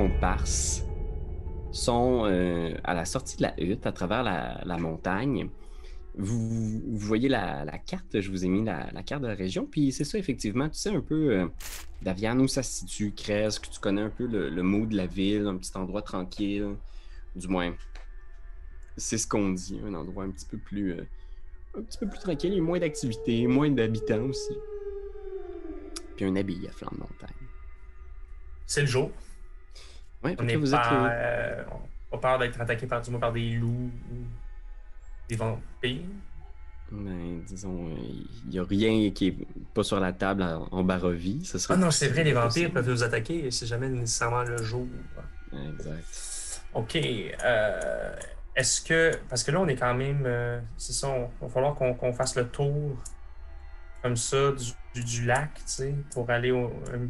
comparses sont euh, à la sortie de la hutte, à travers la, montagne. Vous, voyez la, carte, je vous ai mis la, carte de la région, puis c'est ça, effectivement, tu sais un peu, euh, Davian, où ça se situe, Cresque, tu connais un peu le, le mot de la ville, un petit endroit tranquille, du moins, c'est ce qu'on dit, un endroit un petit peu plus, euh, un petit peu plus tranquille, et moins d'activités, moins d'habitants aussi. Puis un abbaye à flanc de montagne. C'est le jour. Ouais, On vous pas, êtes... euh, euh, on a peur d'être attaqué par, du moins par des loups ou des vampires. Ben, disons, il n'y a rien qui est pas sur la table en, en Barovie. Ce serait Ah non, c'est vrai, les vampires possible. peuvent nous attaquer et c'est jamais nécessairement le jour. Exact. Ok. euh, Est-ce que. Parce que là, on est quand même. euh, c'est ça, on- il va falloir qu'on fasse le tour comme ça du, du- du lac, tu sais, pour aller au- euh,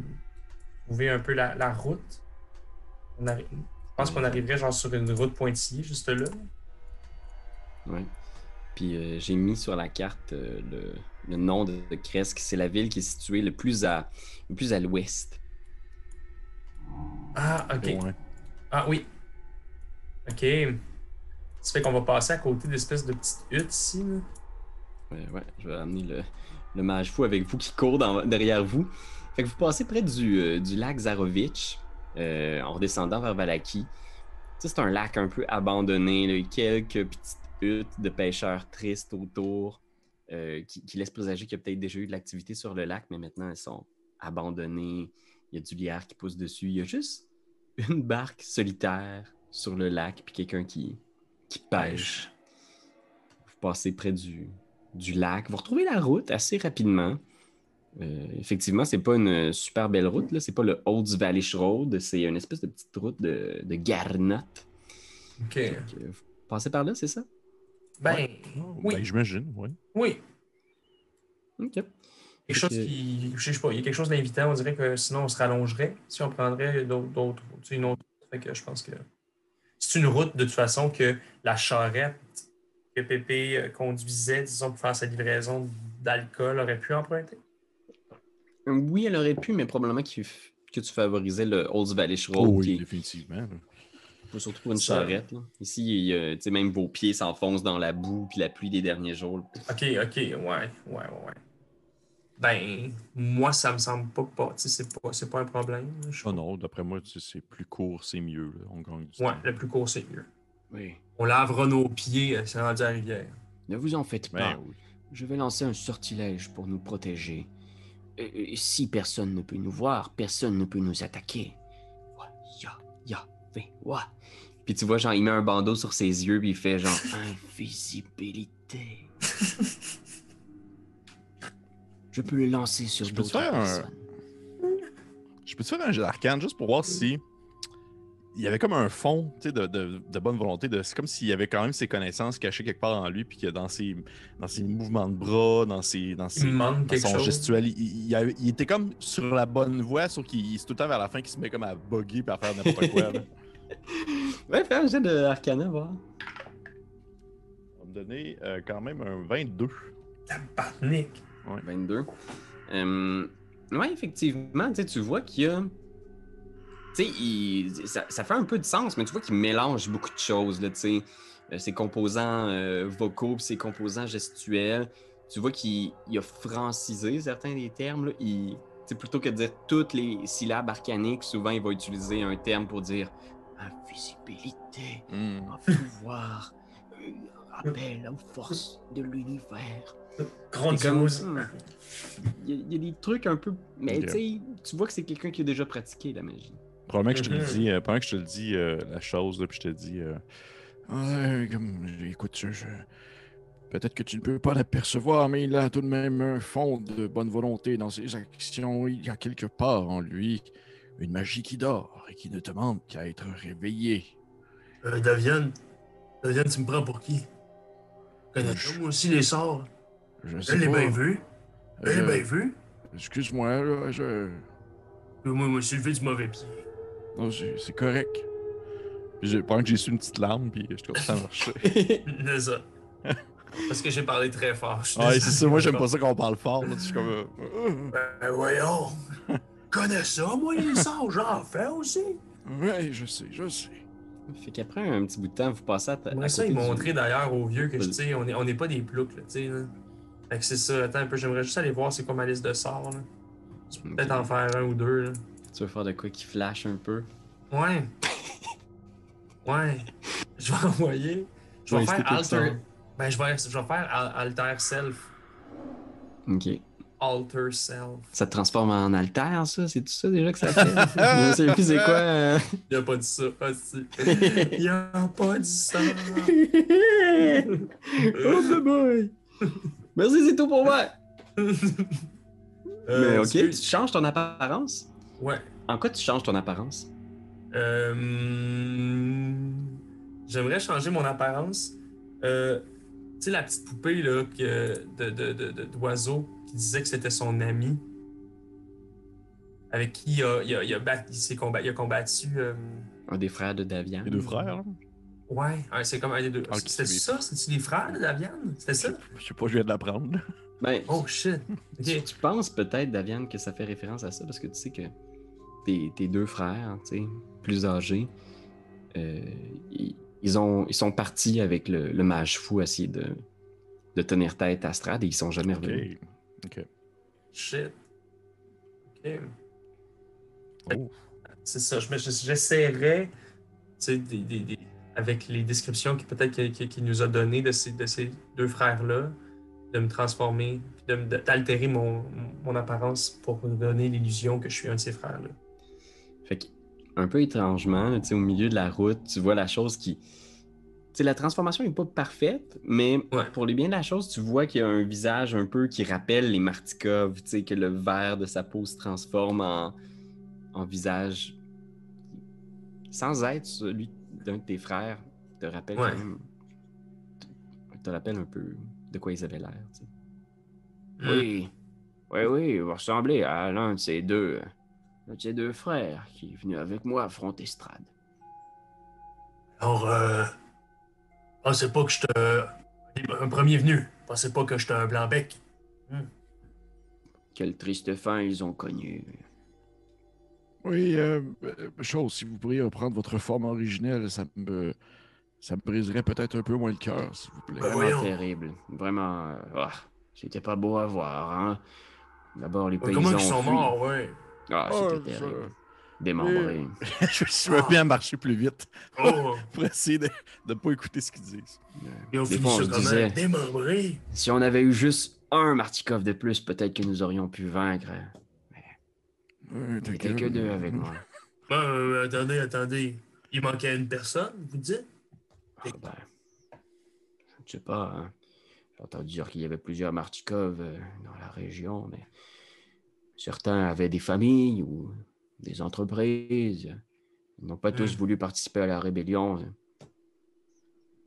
trouver un peu la, la route. On arri- Je pense qu'on arriverait genre sur une route pointillée, juste là. Ouais. Puis euh, j'ai mis sur la carte euh, le, le nom de, de Cresque. C'est la ville qui est située le plus à, le plus à l'ouest. Ah, ok. Ouais. Ah oui. Ok. Ça fait qu'on va passer à côté d'espèces de petites huttes ici. là. Ouais, ouais, je vais amener le, le mage fou avec vous qui court dans- derrière vous. Fait que vous passez près du, euh, du lac Zarovitch euh, en redescendant vers Valaki. C'est un lac un peu abandonné, là, quelques petites huttes de pêcheurs tristes autour euh, qui, qui laissent présager qu'il y a peut-être déjà eu de l'activité sur le lac, mais maintenant elles sont abandonnées. Il y a du lierre qui pousse dessus. Il y a juste une barque solitaire sur le lac, puis quelqu'un qui, qui pêche. Vous passez près du, du lac. Vous retrouvez la route assez rapidement. Euh, effectivement, c'est pas une super belle route. Là. C'est pas le Olds Valley Road. C'est une espèce de petite route de, de garnotte. Ok. Donc, euh, vous passez par là, c'est ça? Ben, oui. Ben, j'imagine, oui. oui. OK. Quelque chose que- qui. Je sais pas, il y a quelque chose d'invitant. On dirait que sinon on se rallongerait si on prendrait d'autres. d'autres- tu sais, une autre. Fait que je pense que. C'est une route de toute façon que la charrette que Pépé euh, conduisait, disons, pour faire sa livraison d'alcool aurait pu emprunter. Euh, Oui, elle aurait pu, mais probablement que tu favorisais le Olds Valley Road, Oh, oui, est- définitivement. surtout pour une charrette. là. Ici, il y a, tu sais, même vos pieds s'enfoncent dans la boue puis la pluie des derniers jours. Ok, ok, ouais, ouais, ouais, ouais. Ben, moi, ça me semble pas pas. Tu sais, c'est pas, c'est pas un problème. Je- Oh non, d'après moi, tu sais, c'est plus court, c'est mieux. là. On gagne du Ouais, temps. le plus court, c'est mieux. Oui. On lavera nos pieds, euh, c'est rendu à la rivière. Ne vous en faites pas. Ben oui. Je vais lancer un sortilège pour nous protéger. Et- et si personne ne peut nous voir, personne ne peut nous attaquer. Ya, ya, fait, ouais. Puis tu vois, genre, il met un bandeau sur ses yeux, puis il fait genre invisibilité. Je peux le lancer sur d'autres un- personnes. Je peux te faire un jet d'arcane juste pour voir si il y avait comme un fond tu sais, de, de- de bonne volonté. De, c'est comme s'il y avait quand même ses connaissances cachées quelque part en lui, puis que dans ses, dans ses mouvements de bras, dans, ses, dans, ses, Il me manque dans quelque son chose. gestuel, il, il- il avait- il était comme sur la bonne voie, sauf qu'il c'est tout le temps vers la fin qu'il se met comme à bugger puis à faire n'importe quoi. Ouais, fais un jet de Arcana, voir. On va me donner euh, quand même un 22. Tabarnak. 22. Euh, ouais, effectivement, tu vois qu'il y a. Tu sais, il- ça, ça fait un peu de sens, mais tu vois qu'il mélange beaucoup de choses, là, tu sais. Euh, Ses composants euh, vocaux puis ses composants gestuels. Tu vois qu'il il a francisé certains des termes, là. Il, plutôt que de dire toutes les syllabes arcaniques, souvent il va utiliser un terme pour dire invisibilité, Hmm. pouvoir, appel aux forces de l'univers. Grandiose. comme, hmm, Il y, a- il y a des trucs un peu. Mais sais, tu vois que c'est quelqu'un qui a déjà pratiqué la magie. Probablement que je te le Mhm. dis, euh, que je te le dis euh, la chose, là, puis je te dis. euh, comme, écoute, je- je- peut-être que tu ne peux pas l'apercevoir, mais il a tout de même un fond de bonne volonté dans ses actions. Il y a quelque part en lui une magie qui dort et qui ne demande qu'à être réveillée. Euh, Davian, Davian, tu me prends pour qui? Connais Je- moi aussi les sorts? Je Je sais l'ai pas. bien vu. Je l'ai Euh, bien vu. Excuse-moi, là, je... Moi, moi, je me suis levé du mauvais pied. Non, c'est correct. Puis Pendant que j'ai su une petite larme, puis je trouve que ça marchait. C'est ça. Parce que j'ai parlé très fort. Ouais, désolé. c'est ça, moi j'aime pas ça qu'on parle fort. Là, je suis comme. euh, Ben voyons. Je connais ça, moi, les sorts, j'en fais aussi. Ouais, je sais, je sais. Fait qu'après un petit bout de temps, vous passez à, ta- à J'aimerais ça du- montrer d'ailleurs aux vieux que tu sais, on n'est on est pas des ploucs, là, tu sais. là. Fait que c'est ça, attends un peu, j'aimerais juste aller voir c'est quoi ma liste de sorts, là. Je peux peut-être en faire un ou deux, là. Tu veux faire de quoi qui flash un peu? Ouais. Ouais. Je vais envoyer. Je vais Ouais, faire alter. Ben, je vais, je vais faire al- alter self. Ok. Alter self. Ça te transforme en alter, ça? C'est tout ça déjà que ça fait? Je sais plus c'est quoi. euh. Il a pas dit ça, aussi. Il a pas dit ça. oh the boy! Merci, c'est tout pour moi! Euh, Mais ok, tu changes ton apparence? Ouais. En quoi tu changes ton apparence? Euh, J'aimerais changer mon apparence. Euh, tu sais, la petite poupée là, que, de, de, de- de- d'oiseau qui disait que c'était son ami, avec qui il a, il a, il a, bat- il s'est combat- il a combattu. euh, Un des frères de Davian. Les deux frères, là. Ouais, ouais, c'est comme un des deux. Ah, C'était c'est ça? C'est-tu les frères de Davian? C'était ça? Je sais pas, je viens de l'apprendre. Ben, Oh shit. tu, penses peut-être, Davian, que ça fait référence à ça? Parce que tu sais que tes, tes deux frères, tu sais, plus âgés, euh, ils, ils ont, ils sont partis avec le, le mage fou à essayer de, de tenir tête à Strad et ils sont jamais revenus. Ok. Shit. Ok. Oh. C'est ça. Je me- je- J'essaierais, tu sais, des, des- des- avec les descriptions qui peut-être qu'il qu'il- qu'il nous a données de ces, de ces deux frères-là, de me transformer, d'altérer mon, mon apparence pour donner l'illusion que je suis un de ces frères-là. Fait que, un peu étrangement, au milieu de la route, tu vois la chose qui. Tu sais, la transformation n'est pas parfaite, mais Ouais. pour les biens de la chose, tu vois qu'il y a un visage un peu qui rappelle les Martikov, tu sais, que le vert de sa peau se transforme en, en visage sans être celui d'un de tes frères, te rappelle Ouais. quand même. te- te rappelle un peu de quoi ils avaient l'air. Mm. Oui, oui, oui, vous ressemblez à l'un de ces deux, ces deux frères qui est venu avec moi affronter Strad. Alors, euh, pensez pas que je te. Un premier venu. Pensez pas que je te un blanc-bec. Quelle triste fin ils ont connue. Oui, euh, euh, chose, si vous pourriez reprendre votre forme originelle, ça me, ça me briserait peut-être un peu moins le cœur, s'il vous plaît. Ben Vraiment voyons. terrible. Vraiment, euh, ah, c'était pas beau à voir, hein. D'abord, les paysans Comment ils sont morts, ouais. Ah, Oh, c'était ça- terrible. Démembré. je suis mis à marcher plus vite Oh, pour essayer de ne pas écouter ce qu'ils disent. ils ont Des fini fois, on disait- Démembré. Si on avait eu juste un Martikov de plus, peut-être que nous aurions pu vaincre. Ouais, Il n'était que deux avec moi. Euh, attendez, attendez. Il manquait une personne, vous dites? Ah, ben, je ne sais pas. hein. J'ai entendu dire qu'il y avait plusieurs Martikov euh, dans la région, mais certains avaient des familles ou des entreprises. Ils n'ont pas tous Hmm. voulu participer à la rébellion.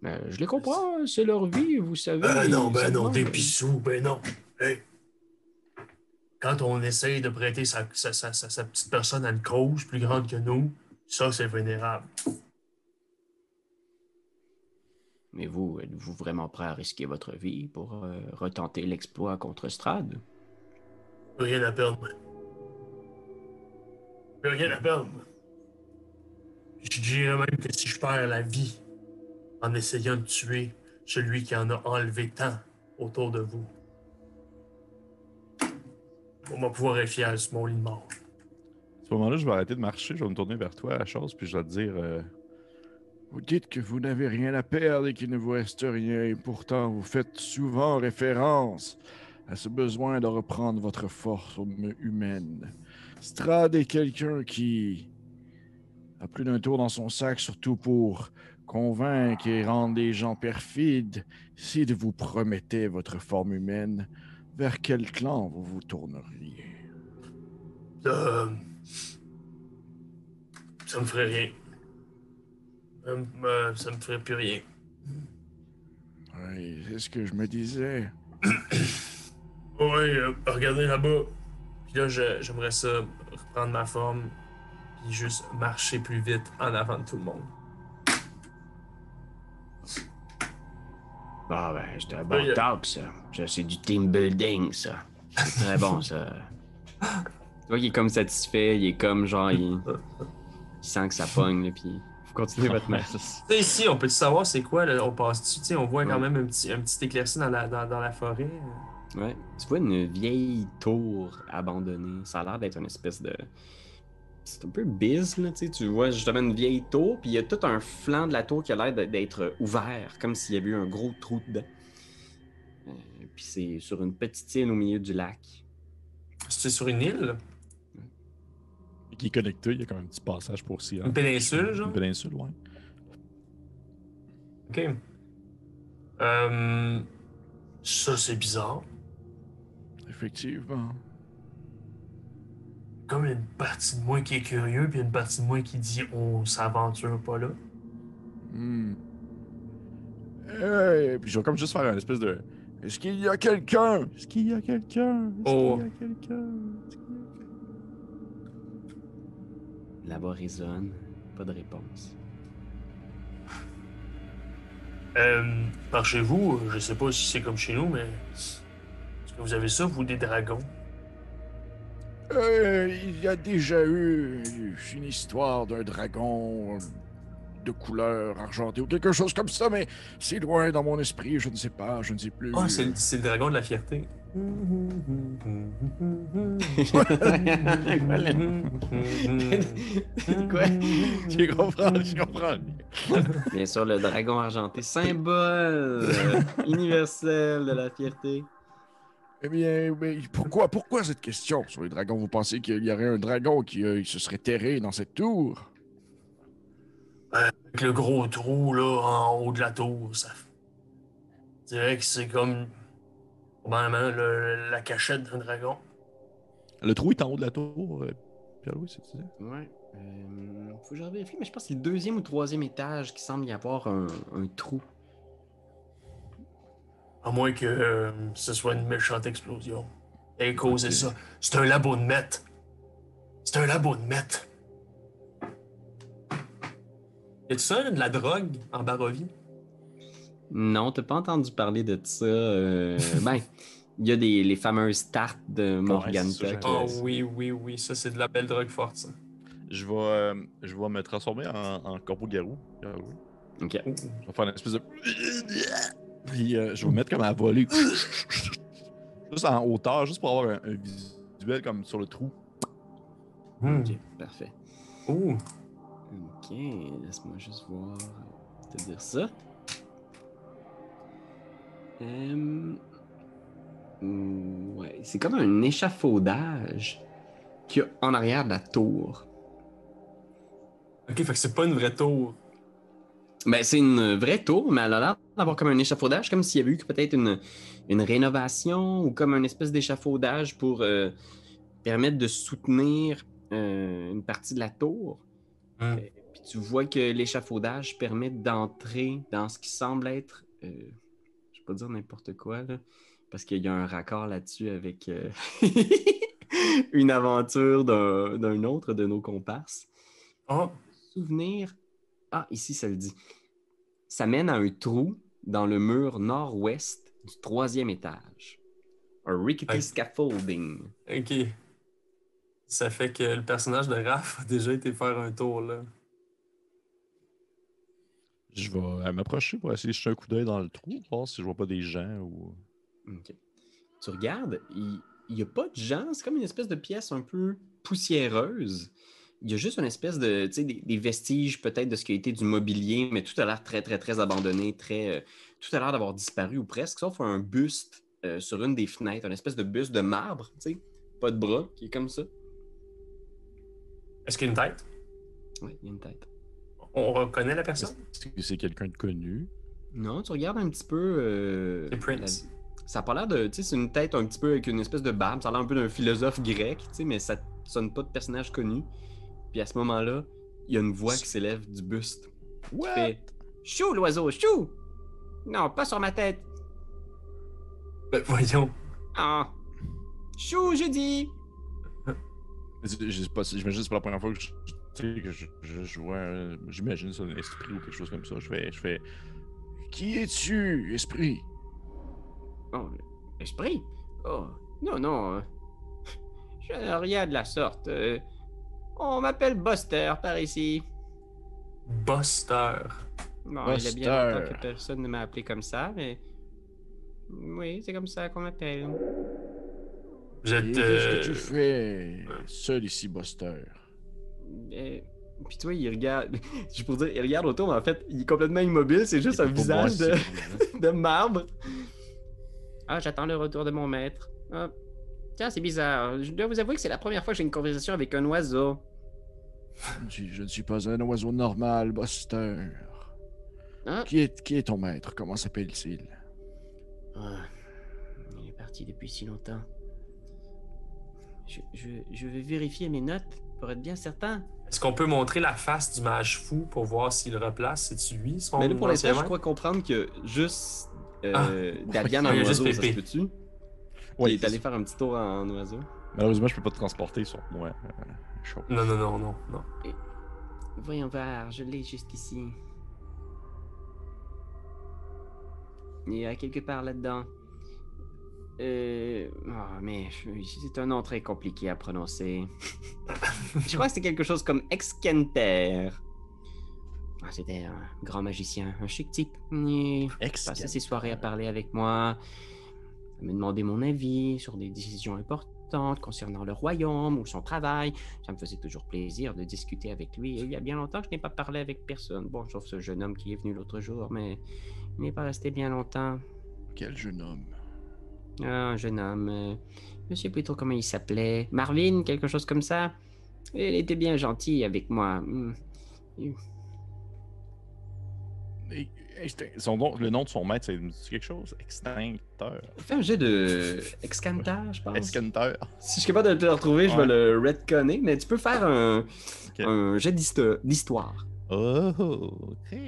Mais je les comprends, hein, c'est leur vie, vous savez. Ben non, ben non, des pissous, ben non. Hey. Quand on essaye de prêter sa, sa, sa, sa- sa petite personne à une cause plus grande que nous, ça, c'est vénérable. Mais vous, êtes-vous vraiment prêt à risquer votre vie pour euh, retenter l'exploit contre Strad? Plus rien à perdre, moi. Plus rien à perdre, moi. Je dirais même que si je perds la vie en essayant de tuer celui qui en a enlevé tant autour de vous, on va pouvoir être fier sur mon lit de mort. À ce moment-là, je vais arrêter de marcher, je vais me tourner vers toi, la chose, puis je vais te dire euh, Vous dites que vous n'avez rien à perdre et qu'il ne vous reste rien, et pourtant vous faites souvent référence à ce besoin de reprendre votre force hum- humaine. Strad est quelqu'un qui a plus d'un tour dans son sac, surtout pour convaincre et rendre les gens perfides. Si vous promettez votre forme humaine, vers quel clan vous vous tourneriez? Ça, ça me ferait rien. Euh, euh, ça me ferait plus rien. Oui, c'est ce que je me disais. Oui, euh, regardez là-bas. Puis là, je- j'aimerais ça reprendre ma forme, puis juste marcher plus vite en avant de tout le monde. Ah ben, c'est un bon Oui, euh, talk, ça. Ça, c'est du team building, ça. C'est très bon, ça. Tu vois qu'il est comme satisfait, il est comme genre, il, il sent que ça pogne, là, puis vous continuez votre sais, ici, on peut savoir c'est quoi, là, on passe-tu, tu sais, on voit quand Ouais. même un petit, un petit éclairci dans la, dans, dans la forêt. Ouais. Tu vois une vieille tour abandonnée. Ça a l'air d'être une espèce de. C'est un peu biz, là, tu sais. Tu vois justement une vieille tour, puis il y a tout un flanc de la tour qui a l'air d'être ouvert, comme s'il y avait eu un gros trou dedans. Euh, puis c'est sur une petite île au milieu du lac. C'est sur une île, Qui est connecté, il y a quand même un petit passage pour s'y une péninsule, genre? Une péninsule, ouais. Ok. Euh, ça, c'est bizarre. Effectivement. Comme une partie de moi qui est curieux, puis une partie de moi qui dit on s'aventure pas là. Hmm. Hey, puis je vais comme juste faire une espèce de. Est-ce qu'il y a quelqu'un? Est-ce qu'il y a quelqu'un? Est-ce Oh. qu'il y a quelqu'un? Est-ce qu'il y a Là-bas résonne. Pas de réponse. Euh, par chez vous, je sais pas si c'est comme chez nous, mais est-ce que vous avez ça, vous, des dragons? Euh, il y a déjà eu une histoire d'un dragon de couleur argentée ou quelque chose comme ça, mais c'est loin dans mon esprit, je ne sais pas, je ne sais plus. Ah, c'est le- c'est le dragon de la fierté. Quoi? Tu comprends, tu comprends. Bien sûr, le dragon argenté, symbole universel de la fierté. Eh bien, mais pourquoi, pourquoi cette question? Sur les dragons? Vous pensez qu'il y aurait un dragon qui euh, se serait terré dans cette tour? Avec le gros trou, là, en haut de la tour, ça... Je dirais que c'est comme... Probablement le- la cachette d'un dragon. Le trou est en haut de la tour, euh, Pierre-Louis, c'est ça? Ouais. Euh, faut que je vérifie, mais je pense que c'est le deuxième ou troisième étage qui semble y avoir un, un trou. À moins que euh, ce soit une méchante explosion. Et causer Ok. ça. C'est un labo de maître. C'est un labo de maître. Y a-tu ça, de la drogue en Barovie? Non, t'as pas entendu parler de ça. euh, ben, il y a des, les fameuses tartes de Morganta. que- Oh oui, oui, oui, ça c'est de la belle drogue forte, ça. Je vais, euh, je vais me transformer en, en corbeau garou. Pierre-Louis. Ok. Je vais faire une espèce de. Puis euh, je vais me mettre comme à voler. Juste en hauteur, juste pour avoir un, un visuel comme sur le trou. Hmm. Ok, parfait. Ouh. Ok, laisse-moi juste voir. Te dire ça. Euh, Ouais, c'est comme un échafaudage qu'il y a en arrière de la tour. Ok, fait que c'est pas une vraie tour. Ben, c'est une vraie tour, mais elle a l'air d'avoir comme un échafaudage, comme s'il y avait eu peut-être une, une rénovation ou comme un espèce d'échafaudage pour euh, permettre de soutenir euh, une partie de la tour. Hmm. Puis tu vois que l'échafaudage permet d'entrer dans ce qui semble être, euh, je vais pas dire n'importe quoi, là, parce qu'il y a un raccord là-dessus avec euh, une aventure d'un d'un autre de nos comparses. Oh, Souvenir, ah, ici ça le dit, ça mène à un trou dans le mur nord-ouest du troisième étage. Un rickety scaffolding. ok. Ça fait que le personnage de Raph a déjà été faire un tour, là. Je vais euh, m'approcher pour essayer de jeter un coup d'œil dans le trou, voir si je vois pas des gens ou. Ok. Tu regardes, il n'y a pas de gens, c'est comme une espèce de pièce un peu poussiéreuse. Il y a juste une espèce de, tu sais, des, des vestiges peut-être de ce qui a été du mobilier, mais tout a l'air très, très, très abandonné, très, euh, tout a l'air d'avoir disparu ou presque, sauf un buste euh, sur une des fenêtres, une espèce de buste de marbre, tu sais, pas de bras, qui est comme ça. Est-ce qu'il y a une tête? Oui, il y a une tête. On reconnaît la personne? Est-ce que c'est quelqu'un de connu? Non, tu regardes un petit peu. euh, C'est Prince. la- Ça a pas l'air de. Tu sais, c'est une tête un petit peu avec une espèce de barbe. Ça a l'air un peu d'un philosophe grec, tu sais, mais ça sonne pas de personnage connu. Puis à ce moment-là, il y a une voix qui s'élève du buste. Qui What? fait Chou, l'oiseau, chou! Non, pas sur ma tête! Ben voyons. Ah! Chou, je dis! Je je sais pas, si- j'imagine que c'est pas la première fois que je, que je, je, je vois, j'imagine ça, un esprit ou quelque chose comme ça. Je fais, je fais, qui es-tu, esprit? Oh, esprit? Oh, non, non. euh, Je rien de la sorte. euh, On m'appelle Buster par ici. Buster. Bon, il y a bien longtemps Buster. que personne ne m'a appelé comme ça, mais. Oui, c'est comme ça qu'on m'appelle. Vous Et êtes. Qu'est-ce que euh, tu fais seul ici, Buster? Euh, Puis tu vois, il regarde. Je pourrais dire, il regarde autour, mais en fait, il est complètement immobile, c'est juste un Pour moi, visage de, c'est- de marbre. Ah, j'attends le retour de mon maître. Ah. Tiens, c'est bizarre. Je dois vous avouer que c'est la première fois que j'ai une conversation avec un oiseau. Je, je ne suis pas un oiseau normal, Buster. Ah, Qui est, qui est ton maître? Comment s'appelle-t-il? Ah, il est parti depuis si longtemps. Je, je, je vais vérifier mes notes pour être bien certain. Est-ce qu'on peut montrer la face du mage fou pour voir s'il replace? C'est-tu lui, son Mais là, pour l'instant, je crois comprendre que juste euh, Ah. Davian en a juste oiseau, ça se peut-tu? Oui, il est allé faire un petit tour en oiseau? Malheureusement, je peux pas te transporter sur moi. euh, chaud. Non, non, non, non, non. Voyons voir, je l'ai juste ici. Il y a quelque part là-dedans. Euh. ah, mais je- c'est un nom très compliqué à prononcer. je crois que c'est quelque chose comme Excenter. Ah, C'était un grand magicien, un chic type. Il passait ses soirées à parler avec moi, à me demander mon avis sur des décisions importantes concernant le royaume ou son travail. Ça me faisait toujours plaisir de discuter avec lui. Et il y a bien longtemps que je n'ai pas parlé avec personne. Bon, sauf ce jeune homme qui est venu l'autre jour, mais il n'est pas resté bien longtemps. Quel jeune homme? Ah, un jeune homme. euh, je ne sais plus trop comment il s'appelait. Marvin, quelque chose comme ça. Il était bien gentil avec moi. Hmm. Et- Extin- Son le nom de son maître, c'est quelque chose? Extincteur. Fais un jet de Excanter, je pense. Excanteur. Si je suis capable de te le retrouver, je vais le retconner, mais tu peux faire un, Ok. un jet d'histo- d'histoire. Oh, ok.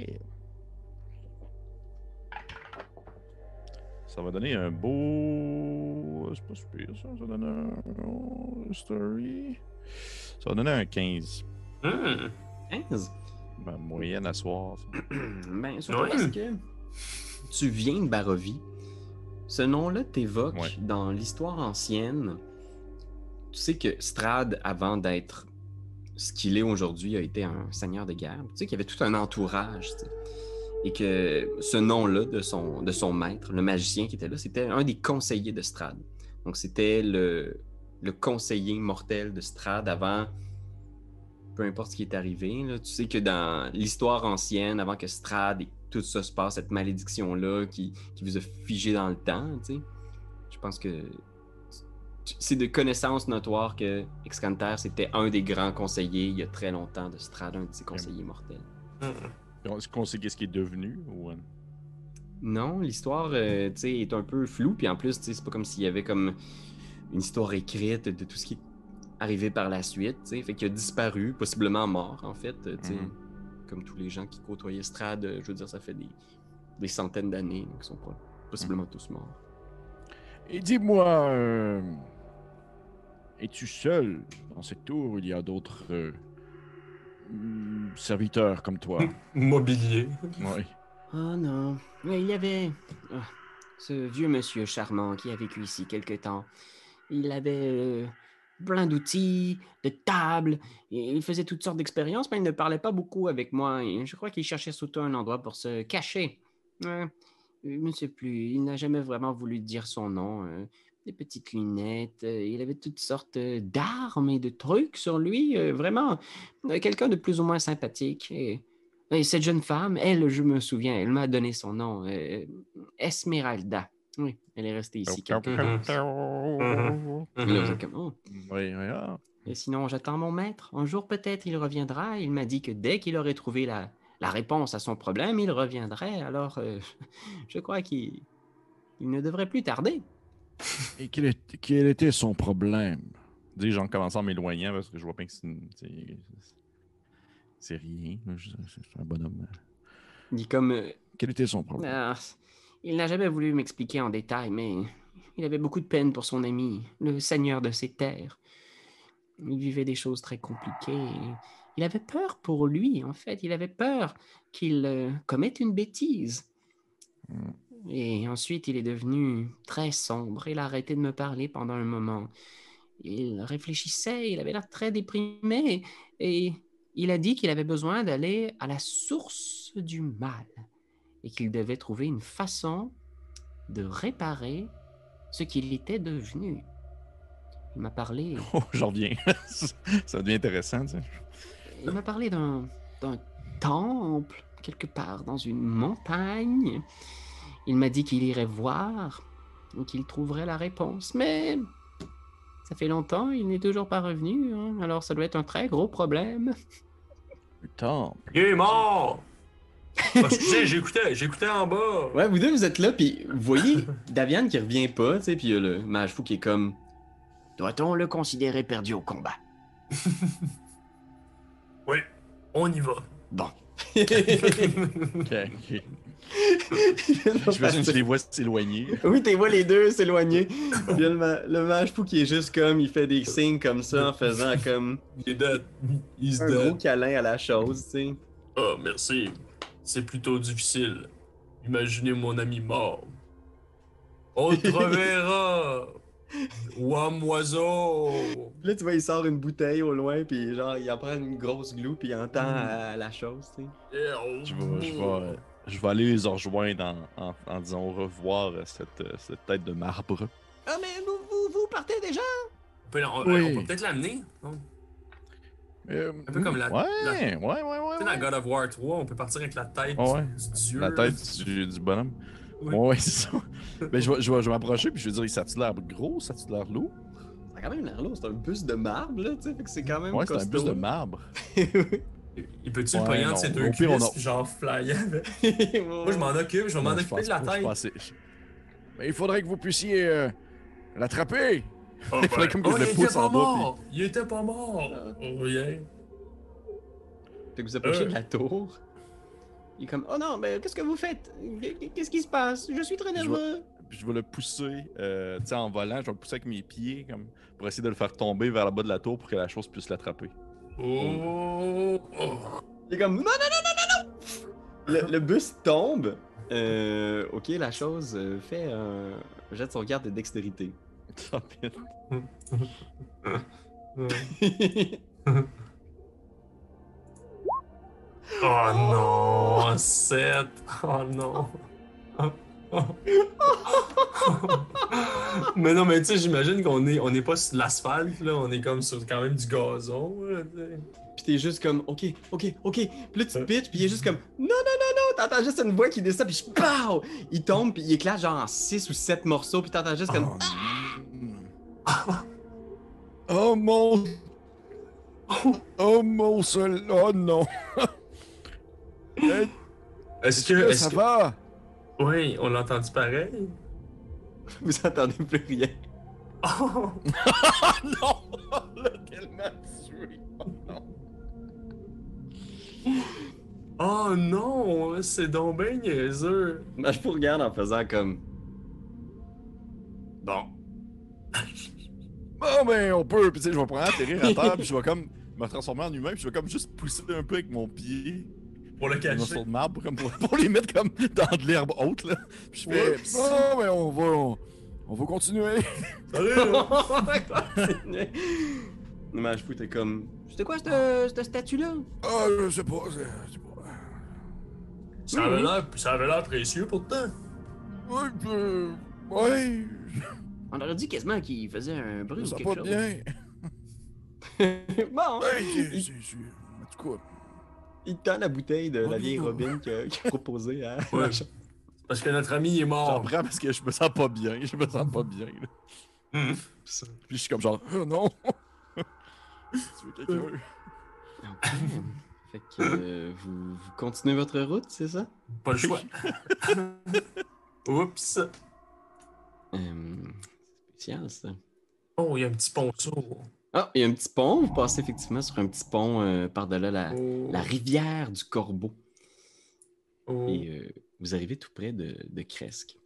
Ça va donner un beau. C'est pas super ça. Ça donne un. oh, Story. Ça va donner un 15. Hmm. 15. Ma moyenne à soir. ça. Ben, surtout Ouais. parce que tu viens de Barovie. Ce nom-là t'évoque Ouais. dans l'histoire ancienne. Tu sais que Strad, avant d'être ce qu'il est aujourd'hui, a été un seigneur de guerre. Tu sais qu'il y avait tout un entourage. tu sais. Et que ce nom-là de son, de son maître, le magicien qui était là, c'était un des conseillers de Strad. Donc c'était le, le conseiller mortel de Strad avant peu importe ce qui est arrivé. là. Tu sais que dans l'histoire ancienne, avant que Strad et tout ça se passe, cette malédiction-là qui, qui vous a figé dans le temps, tu sais, je pense que c'est de connaissance notoire que Excanter, c'était un des grands conseillers il y a très longtemps de Strad, un de ses conseillers mortels. Hmm. Est-ce qu'on sait qu'est-ce qui est devenu ou. euh, Non, l'histoire, euh, tu sais, est un peu floue, puis en plus, c'est pas comme s'il y avait comme une histoire écrite de tout ce qui est arrivé par la suite, tu sais, fait qu'il a disparu, possiblement mort, en fait, tu sais, Mhm. comme tous les gens qui côtoyaient Strad, euh, je veux dire, ça fait des, des centaines d'années, donc ils sont pas possiblement tous morts. Et dis-moi, euh, es-tu seul dans cette tour? Ou il y a d'autres euh, serviteurs comme toi? Mobilier. oui. Oh non, mais il y avait ah, ce vieux monsieur charmant qui a vécu ici quelque temps. Il avait euh, plein d'outils, de tables, il faisait toutes sortes d'expériences, mais il ne parlait pas beaucoup avec moi. Je crois qu'il cherchait surtout un endroit pour se cacher. Je ne sais plus, il n'a jamais vraiment voulu dire son nom. euh, des petites lunettes, euh, il avait toutes sortes euh, d'armes et de trucs sur lui. vraiment, quelqu'un de plus ou moins sympathique. Et et cette jeune femme, elle, je me souviens, elle m'a donné son nom, Esmeralda. Oui, elle est restée ici. quelque temps. Et là, vous êtes comme, oh. Oui, oui, ah. Et sinon, j'attends mon maître. Un jour, peut-être, il reviendra. Il m'a dit que dès qu'il aurait trouvé la, la réponse à son problème, il reviendrait. Alors, euh, je crois qu'il il ne devrait plus tarder. Et quel, est- quel était son problème? Dis, j'en commençant en m'éloignant parce que je vois bien que c'est une- c'est- C'est rien. C'est un bonhomme. Il dit comme, euh, Quel était son problème? Ah, il n'a jamais voulu m'expliquer en détail, mais il avait beaucoup de peine pour son ami, le seigneur de ces terres. Il vivait des choses très compliquées. Il avait peur pour lui, en fait. Il avait peur qu'il euh, commette une bêtise. Hmm. Et ensuite, il est devenu très sombre. Il a arrêté de me parler pendant un moment. il réfléchissait, il avait l'air très déprimé et il a dit qu'il avait besoin d'aller à la source du mal et qu'il devait trouver une façon de réparer ce qu'il était devenu. Il m'a parlé, Oh, j'en reviens. ça devient intéressant, tu sais. il m'a parlé d'un d'un temple quelque part dans une montagne. Il m'a dit qu'il irait voir et qu'il trouverait la réponse, mais ça fait longtemps, il n'est toujours pas revenu, hein, alors ça doit être un très gros problème. Le temple. Il est mort! J'écoutais, j'écoutais en bas. Ouais, vous deux, vous êtes là, puis vous voyez Daviane qui revient pas, tu sais, puis il y a le mage fou qui est comme Doit-on le considérer perdu au combat? Oui, on y va. Bon. Ok, ok. J'imagine que je les vois s'éloigner. Oui, t'es vois les deux s'éloigner. Puis il y a le, ma- le mage fou qui est juste comme, il fait des signes comme ça en faisant comme Il est dead. Il est un gros dead. câlin à la chose, tu sais. Ah, merci. C'est plutôt difficile. Imaginez mon ami mort. On te reverra. Ouam oiseau. Là, tu vois, il sort une bouteille au loin, puis genre, il en prend une grosse glue, puis il entend à la chose, tu sais. Je vais, je, vais, euh, je vais aller les rejoindre en, en, en disant au revoir cette, euh, cette tête de marbre. Ah, mais vous, vous, vous partez déjà? On peut, Oui. on peut peut-être l'amener. Euh, Un peu comme la- Ouais, la- ouais, ouais, ouais. Tu sais, ouais. dans God of War 3, on peut partir avec la tête Ouais. du dieu. La tête du, du bonhomme. Oui. Ouais, ouais, c'est ça. Ben, je vais, je vais, je vais m'approcher puis je vais dire, ça a-tu l'air gros, ça a-tu l'air lourd? Ça a quand même l'air lourd, c'est un bus de marbre, là, tu sais, fait que c'est quand même Ouais, c'est un bus de marbre. Il peut-tu Ouais, le non, entre ses deux cuisses a- genre flyer avec? Ouais. Moi, je m'en occupe, je vais m'en occuper de la pas, je tête. pensais- Mais il faudrait que vous puissiez euh, l'attraper. Oh, Il faudrait comme que je oh, le il pousse était en pas bas, mort! Il était pas mort! Oh, rien. Fait que vous approchez Euh. de la tour. Il est comme, oh non, mais qu'est-ce que vous faites? Qu'est-ce qui se passe? Je suis très nerveux. Puis je vais le pousser, euh, tu sais, en volant, je vais le pousser avec mes pieds, comme, pour essayer de le faire tomber vers le bas de la tour pour que la chose puisse l'attraper. Oh! oh. Il est comme, non, non, non, non, non, non! Le, le bus tombe. Euh, ok, la chose fait un. Jette son garde de dextérité. Oh non! 7! Oh non! mais non, mais tu sais, j'imagine qu'on est, on est pas sur l'asphalte, là, on est comme sur quand même du gazon, là, tu sais. Puis t'es juste comme, ok, ok, ok. Puis là, tu te pitches, puis il est juste comme, non, non, non, non. T'entends juste une voix qui descend, puis je pow! Il tombe, puis il éclate genre en 6 ou 7 morceaux, puis t'entends juste comme, Oh, oh mon. Oh mon seul. Oh non. Hey, Est-ce que, là, ça que- va? Oui, on l'a entendu pareil? vous entendez plus rien. Oh! Non! Tellement tué. Oh non. Oh non! C'est donc ben niaiseux! Mais je vous regarde en faisant comme, bon. Bon, ben, on peut. Puis, tu sais, je vais prendre atterrir à terre, puis je vais comme me transformer en humain, puis je vais comme juste pousser un peu avec mon pied. Pour le cacher. morceau de marbre comme pour, pour les mettre comme dans de l'herbe haute, là. Puis je fais. Oups. Oh, ben, on va. On, on va continuer. Salut! là. Le mage fou était comme, c'était quoi cette, cette statue-là? Ah, je sais pas. c'est- c'est pas- Ça avait l'air, ça avait l'air précieux pourtant. Ouais, euh, ouais, On aurait dit quasiment qu'il faisait un bruit ça ou quelque pas chose. bien. bon, c'est- c'est- En tout cas, il tend la bouteille de la vieille non. Robin qu'il a, qu'il a proposée à Ouais. la chambre. Parce que notre ami est j'en mort. prends parce que je me sens pas bien. Je me sens pas bien. là. Hum. Puis je suis comme genre, oh non. tu veux quelqu'un? Ok. fait que euh, vous, vous continuez votre route, c'est ça? Pas le choix. Oups. Euh, ça. Oh, il y a un petit ponceau. Ah, il y a un petit pont. Vous passez effectivement sur un petit pont euh, par-delà la, Oh. la rivière du Corbeau. Oh. Et euh, vous arrivez tout près de, de Cresque.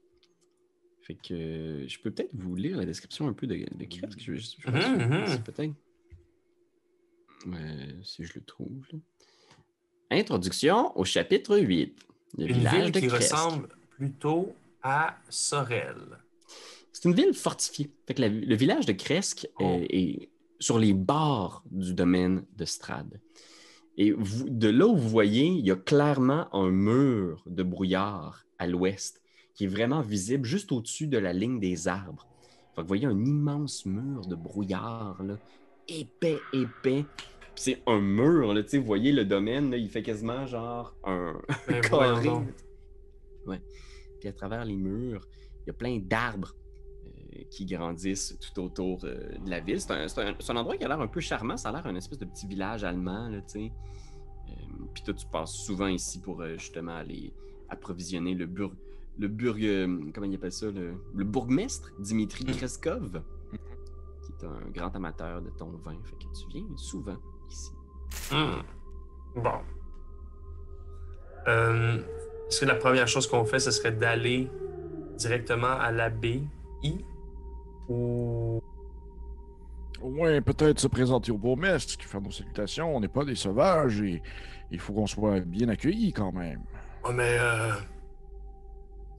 Fait que euh, je peux peut-être vous lire la description un peu de, de Cresque. Je, je, je- mhm. c'est peut-être. Si je le trouve. là. Introduction au chapitre 8. Le Une village ville de qui Cresque. ressemble plutôt à Sorel. C'est une ville fortifiée. Fait que la- le village de Cresque Oh. est sur les bords du domaine de Strade. Et vous- de là où vous voyez, il y a clairement un mur de brouillard à l'ouest qui est vraiment visible juste au-dessus de la ligne des arbres. Fait que vous voyez un immense mur de brouillard, là, épais, épais. C'est un mur, là, vous voyez le domaine, là, il fait quasiment genre un, Ben, carré. Ouais. Puis à travers les murs, il y a plein d'arbres qui grandissent tout autour euh, de la ville. C'est un, endroit qui a l'air un peu charmant. Ça a l'air un espèce de petit village allemand, tu sais. Euh, puis toi, tu passes souvent ici pour euh, justement aller approvisionner le burg... Le burg... euh, comment il appelle ça? Le, le bourgmestre, Dimitri Kreskov, qui est un grand amateur de ton vin. Fait que tu viens souvent ici. Hmm. Bon. Euh, Est-ce que la première chose qu'on fait, ce serait d'aller directement à l'abbaye ou Au moins, peut-être se présenter au bourgmestre, qui fait nos salutations. On n'est pas des sauvages et il faut qu'on soit bien accueillis quand même. Ouais, mais euh,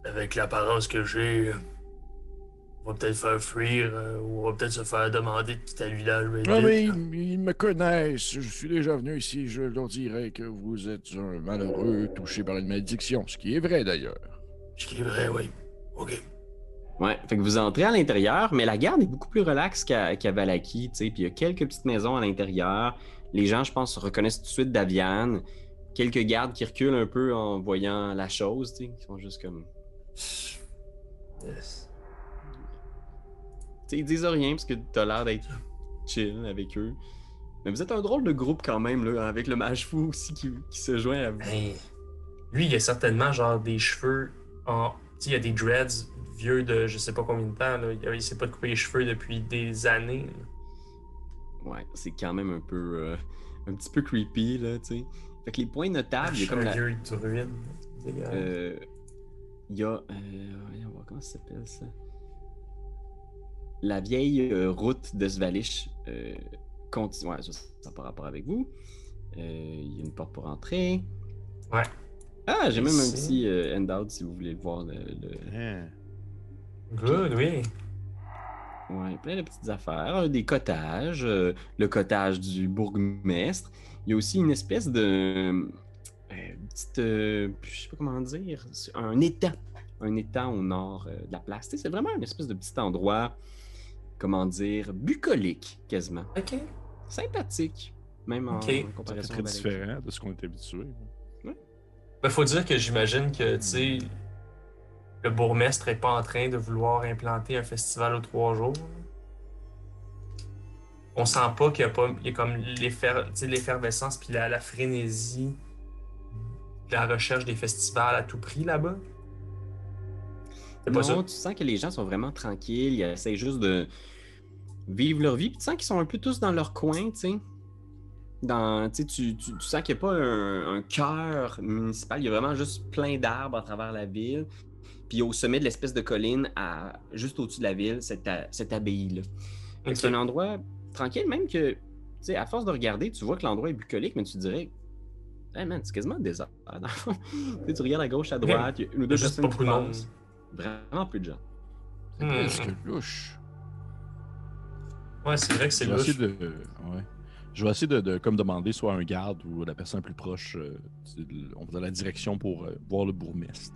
avec l'apparence que j'ai, on va peut-être faire fuir euh, ou on va peut-être se faire demander de quitter le village. Ah, mais ils, ils me connaissent. Je suis déjà venu ici. Je leur dirais que vous êtes un malheureux touché par une malédiction, ce qui est vrai d'ailleurs. Ce qui est vrai, oui. Ok. Ouais, fait que vous entrez à l'intérieur, mais la garde est beaucoup plus relaxe qu'à Valaki, tu sais. Puis il y a quelques petites maisons à l'intérieur. Les gens, je pense, reconnaissent tout de suite Daviane. Quelques gardes qui reculent un peu en voyant la chose, tu sais, qui sont juste comme. Yes. Tu sais, ils disent rien parce que t'as l'air d'être chill avec eux. Mais vous êtes un drôle de groupe quand même, là, avec le mage fou aussi qui, qui se joint à vous. Ben, lui, il a certainement genre des cheveux en. Il a des dreads vieux de je sais pas combien de temps. Là. Il, s'est pas coupé les cheveux depuis des années. là. Ouais, c'est quand même un peu. euh, un petit peu creepy, là, tu sais. Fait que les points notables, il y a comme un la. vieux druide. Euh, Il y a. euh, voyons voir comment ça s'appelle ça. La vieille route de Svalish continue. Ouais, ça n'a pas rapport avec vous. Il y a une porte pour entrer. Ouais. Ah, j'ai même un petit euh, handout si vous voulez voir le- le, Hein. Good, oui. Ouais, plein de petites affaires. Euh, Des cottages, euh, le cottage du bourgmestre. Il y a aussi une espèce de. euh, petite. euh, je sais pas comment dire. Un étang. Un étang au nord euh, de la place. Tu sais, C'est vraiment une espèce de petit endroit. Comment dire Bucolique, quasiment. Ok. Sympathique. Même en, en C'est comparaison très avec- différent de ce qu'on est habitué. Ben, faut dire que j'imagine que, tu sais, le bourgmestre est pas en train de vouloir implanter un festival aux trois jours. On sent pas qu'il y a pas, il y a comme l'effervescence puis la, la frénésie de la recherche des festivals à tout prix là-bas. Ça. Non, tu sens que les gens sont vraiment tranquilles. Ils essayent juste de vivre leur vie. Puis tu sens qu'ils sont un peu tous dans leur coin, tu sais. Dans, tu, tu, sens qu'il n'y a pas un, un cœur municipal. Il y a vraiment juste plein d'arbres à travers la ville. Puis au sommet de l'espèce de colline, à, juste au-dessus de la ville, cette, abbaye-là. C'est un endroit tranquille, même que, tu sais, à force de regarder, tu vois que l'endroit est bucolique, mais tu te dirais, hey man, c'est quasiment désert. Tu regardes à gauche, à droite, il y a une ou deux juste personnes pas qui beaucoup de monde. passent. Vraiment peu de gens. C'est Hmm. presque louche. Ouais, c'est vrai que c'est louche. essayer de. Ouais. Je vais essayer de, de comme demander soit un garde ou la personne la plus proche. euh, on va dans la direction pour euh, voir le bourgmestre.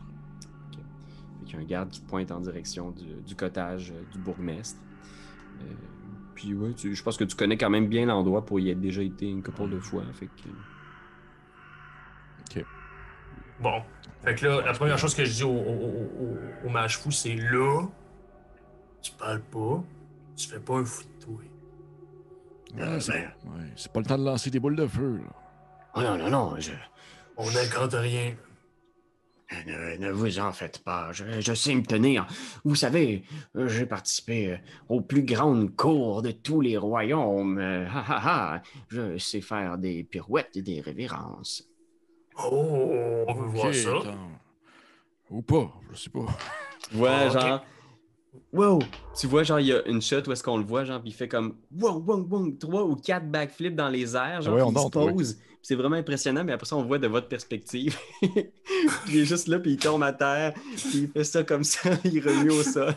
Fait qu'il y a un garde qui te pointe en direction du, du cottage euh, du bourgmestre. Euh, puis ouais, tu- je pense que tu connais quand même bien l'endroit pour y être déjà été une couple de fois. Fait que, Bon. Fait que là, la première chose que je dis au, au, au, au- au mage fou, c'est là, tu parles pas, tu fais pas un fou de toi. Ouais, c'est ben. ouais, c'est pas le temps de lancer des boules de feu. Là. Oh non, non, non, je, On n'invente rien. ne, ne vous en faites pas. Je, je sais me tenir. Vous savez, euh, j'ai participé euh, aux plus grandes cours de tous les royaumes. Euh, ha, ha, ha. Je sais faire des pirouettes et des révérences. Oh, on veut voir ça. attends. Ou pas, je sais pas. Tu vois, Ah, genre. Wow! Tu vois, genre, il y a une shot où est-ce qu'on le voit, genre, puis il fait comme wow, wow, wow, trois ou quatre backflips dans les airs, genre, Ah ouais, on il se ouais. pose. C'est vraiment impressionnant, mais après ça, on le voit de votre perspective. Puis il est juste là, puis il tombe à terre, puis il fait ça comme ça, il remue au sol.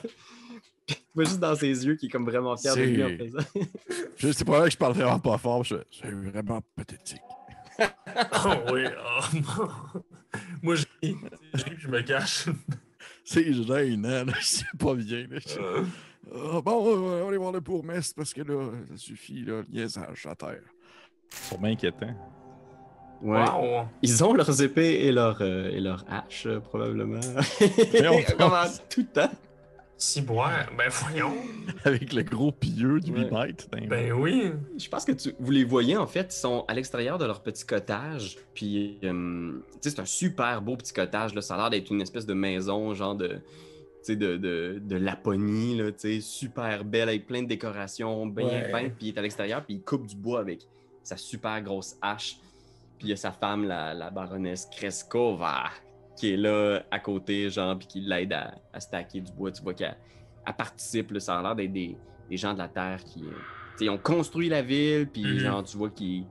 Tu vois juste dans ses yeux qu'il est comme vraiment fier de lui en C'est- faisant. Je- C'est probable que je parle vraiment pas fort. je- C'est vraiment pathétique. Oh oui, oh non. Moi, je ris, je je me cache. C'est gênant, là. C'est pas bien. Là. Euh, Ah, bon, euh, on va aller voir le bourgmestre parce que là, ça suffit, là, le niaisage à terre. Ils sont bien inquiétants. Ouais. Wow. Ils ont leurs épées et leurs euh, et leurs haches, euh, probablement. on Comment tout le temps. Si boire, ben voyons. Avec le gros pilleux de 8 Ouais. mètres. les Ben oui. Je pense que tu, vous les voyez, en fait, ils sont à l'extérieur de leur petit cottage. Puis, euh, tu sais, c'est un super beau petit cottage. Là. Ça a l'air d'être une espèce de maison, genre de, de, de, de Laponie, là, super belle, avec plein de décorations, bien Ouais. peintes. Puis, il est à l'extérieur, puis il coupe du bois avec sa super grosse hache. Puis, il y a sa femme, la, la baronesse Kreskova, qui est là à côté, genre, puis qui l'aide à, à stacker du bois. Tu vois qu'elle elle participe, là. ça a l'air d'être des, des gens de la terre qui. ils ont construit la ville, puis Mhm. genre, tu vois qu'ils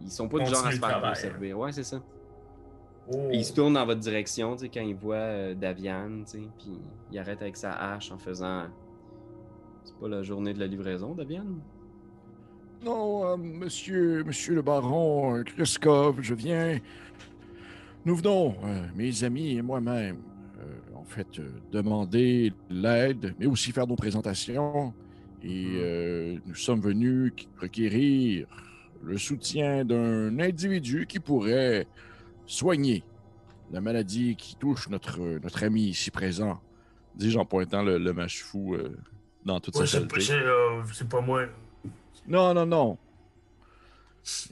ils sont pas du genre à se faire travail. conserver. Ouais, c'est ça. Oh. Il se tourne dans votre direction, tu sais, quand il voit euh, Daviane, tu sais, puis il arrête avec sa hache en faisant. C'est pas la journée de la livraison, Daviane? Non, euh, monsieur, monsieur le baron euh, Kreskov, je viens. Nous venons, euh, mes amis et moi-même, euh, en fait, euh, demander l'aide, mais aussi faire nos présentations. Et euh, nous sommes venus requérir le soutien d'un individu qui pourrait soigner la maladie qui touche notre, notre ami ici présent. Dis-je en pointant le, le mâche fou euh, dans toute Ouais, sa c'est euh, c'est pas moi. Non, non, non.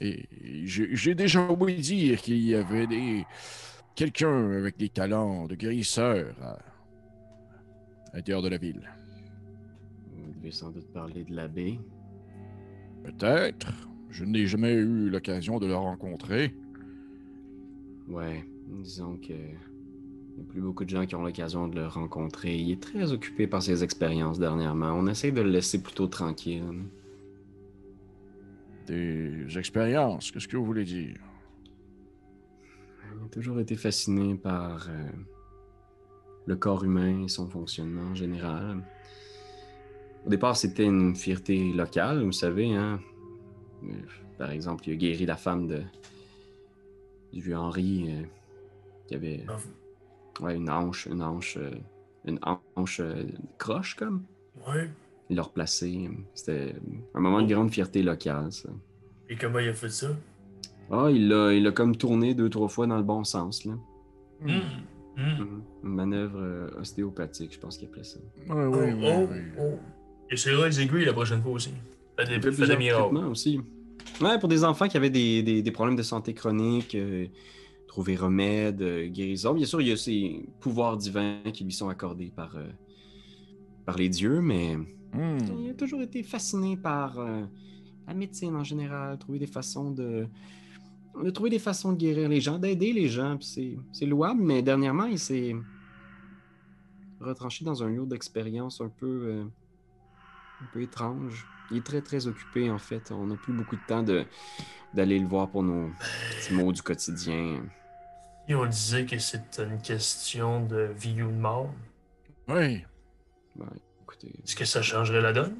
Et j'ai j'ai déjà ouï dire qu'il y avait des quelqu'un avec des talents de guérisseur à, à l'intérieur de la ville. Vous devez sans doute parler de l'abbé. Peut-être. Je n'ai jamais eu l'occasion de le rencontrer. Ouais, disons que. Il n'y a plus beaucoup de gens qui ont l'occasion de le rencontrer. Il est très occupé par ses expériences dernièrement. On essaie de le laisser plutôt tranquille. Des expériences, qu'est-ce que vous voulez dire? Il a toujours été fasciné par euh, le corps humain et son fonctionnement en général. Au départ, c'était une fierté locale, vous savez, hein. Euh, Par exemple, il a guéri la femme de du vieux Henri euh, qui avait Ah, ouais, une hanche, une hanche, euh, une hanche euh, croche comme. Ouais. Il l'a replacé. C'était un moment de grande fierté locale, ça. Et comment il a fait ça? Ah, il l'a il a comme tourné deux, trois fois dans le bon sens, là. Hum, hum. Mhm. Une manœuvre euh, ostéopathique, je pense qu'il appelait ça. Oui, Oh, oui, oui, oh, oh. Et c'est les aiguilles la prochaine fois aussi. Fait des, fait des miracles. aussi. Ouais, pour des enfants qui avaient des, des- des problèmes de santé chronique, euh, trouver remède, euh, guérison. Bien sûr, il y a ces pouvoirs divins qui lui sont accordés par, euh, par les dieux, mais Hmm. il a toujours été fasciné par la médecine en général, trouver des façons de, de trouver des façons de guérir les gens, d'aider les gens. C'est c'est louable, mais dernièrement, il s'est retranché dans un lieu d'expérience un peu, un peu étrange. Il est très, très occupé, en fait. On n'a plus beaucoup de temps de- d'aller le voir pour nos petits mots du quotidien. Et on disait que c'est une question de vie ou de mort. Oui. Écoutez, Est-ce que ça changerait la donne?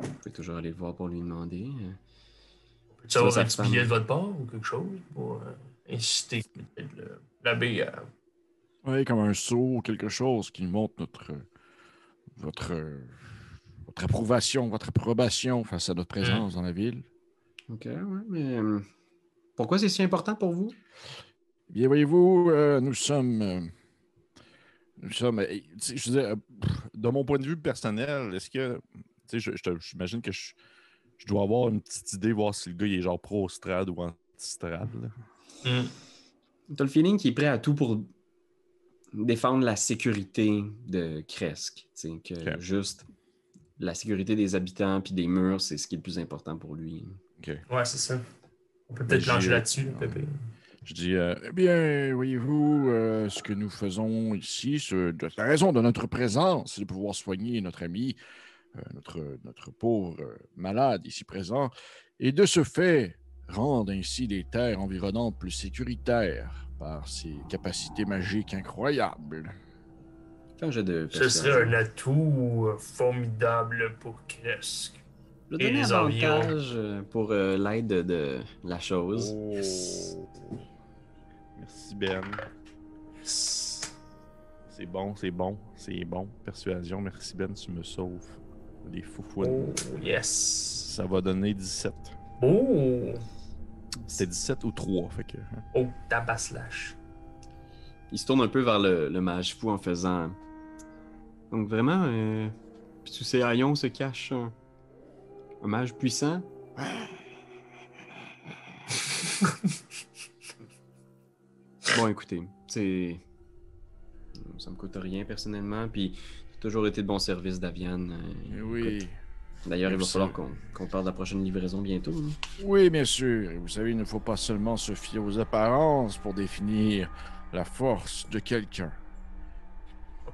vous pouvez toujours aller le voir pour lui demander. euh. Peut-tu avoir Ça, un petit billet de votre part ou quelque chose pour euh, inciter peut-être l'abbé à. Oui, comme un sceau, quelque chose qui montre notre votre votre approbation, votre approbation face à notre présence dans la ville. Ok, ouais, mais euh, pourquoi c'est si important pour vous? Eh Bien, voyez-vous, euh, nous sommes. euh, nous sommes. euh, je veux dire, De mon point de vue personnel, est-ce que. Tu sais, j'imagine que je, je dois avoir une petite idée, voir si le gars il est genre pro-strad ou anti-strad. là. Hum. T'as le feeling qu'il est prêt à tout pour défendre la sécurité de Kresk. Que juste la sécurité des habitants puis des murs, c'est ce qui est le plus important pour lui. Ouais, c'est ça. On peut Ben, peut-être plancher là-dessus, Ouais. Pépé. Je dis, euh, eh bien, voyez-vous, euh, ce que nous faisons ici, ce- de- la raison de notre présence, c'est de pouvoir soigner notre ami, euh, notre, notre pauvre euh, malade ici présent, et de ce fait, rendre ainsi les terres environnantes plus sécuritaires par ses capacités magiques incroyables. Ce serait un atout euh, formidable pour Kresk. Je vais et donner environs. avantage euh, pour euh, l'aide de, de la chose. Oh. Merci Ben. C'est bon, c'est bon, c'est bon. Persuasion, merci Ben, tu me sauves. Les foufouines. Oh, yes. Ça va donner 17. Oh, C'était 17 ou 3, fait que. hein. oh, tabaslash. Il se tourne un peu vers le, le mage fou en faisant. Donc vraiment, euh, puis sous ces haillons se cache un, un mage puissant. bon, écoutez, c'est. Ça me coûte rien personnellement, puis j'ai toujours été de bon service d'Avian. euh, Eh Oui. D'ailleurs, il va falloir qu'on qu'on parle de la prochaine livraison bientôt. hein. Oui, bien sûr. Et vous savez, il ne faut pas seulement se fier aux apparences pour définir la force de quelqu'un.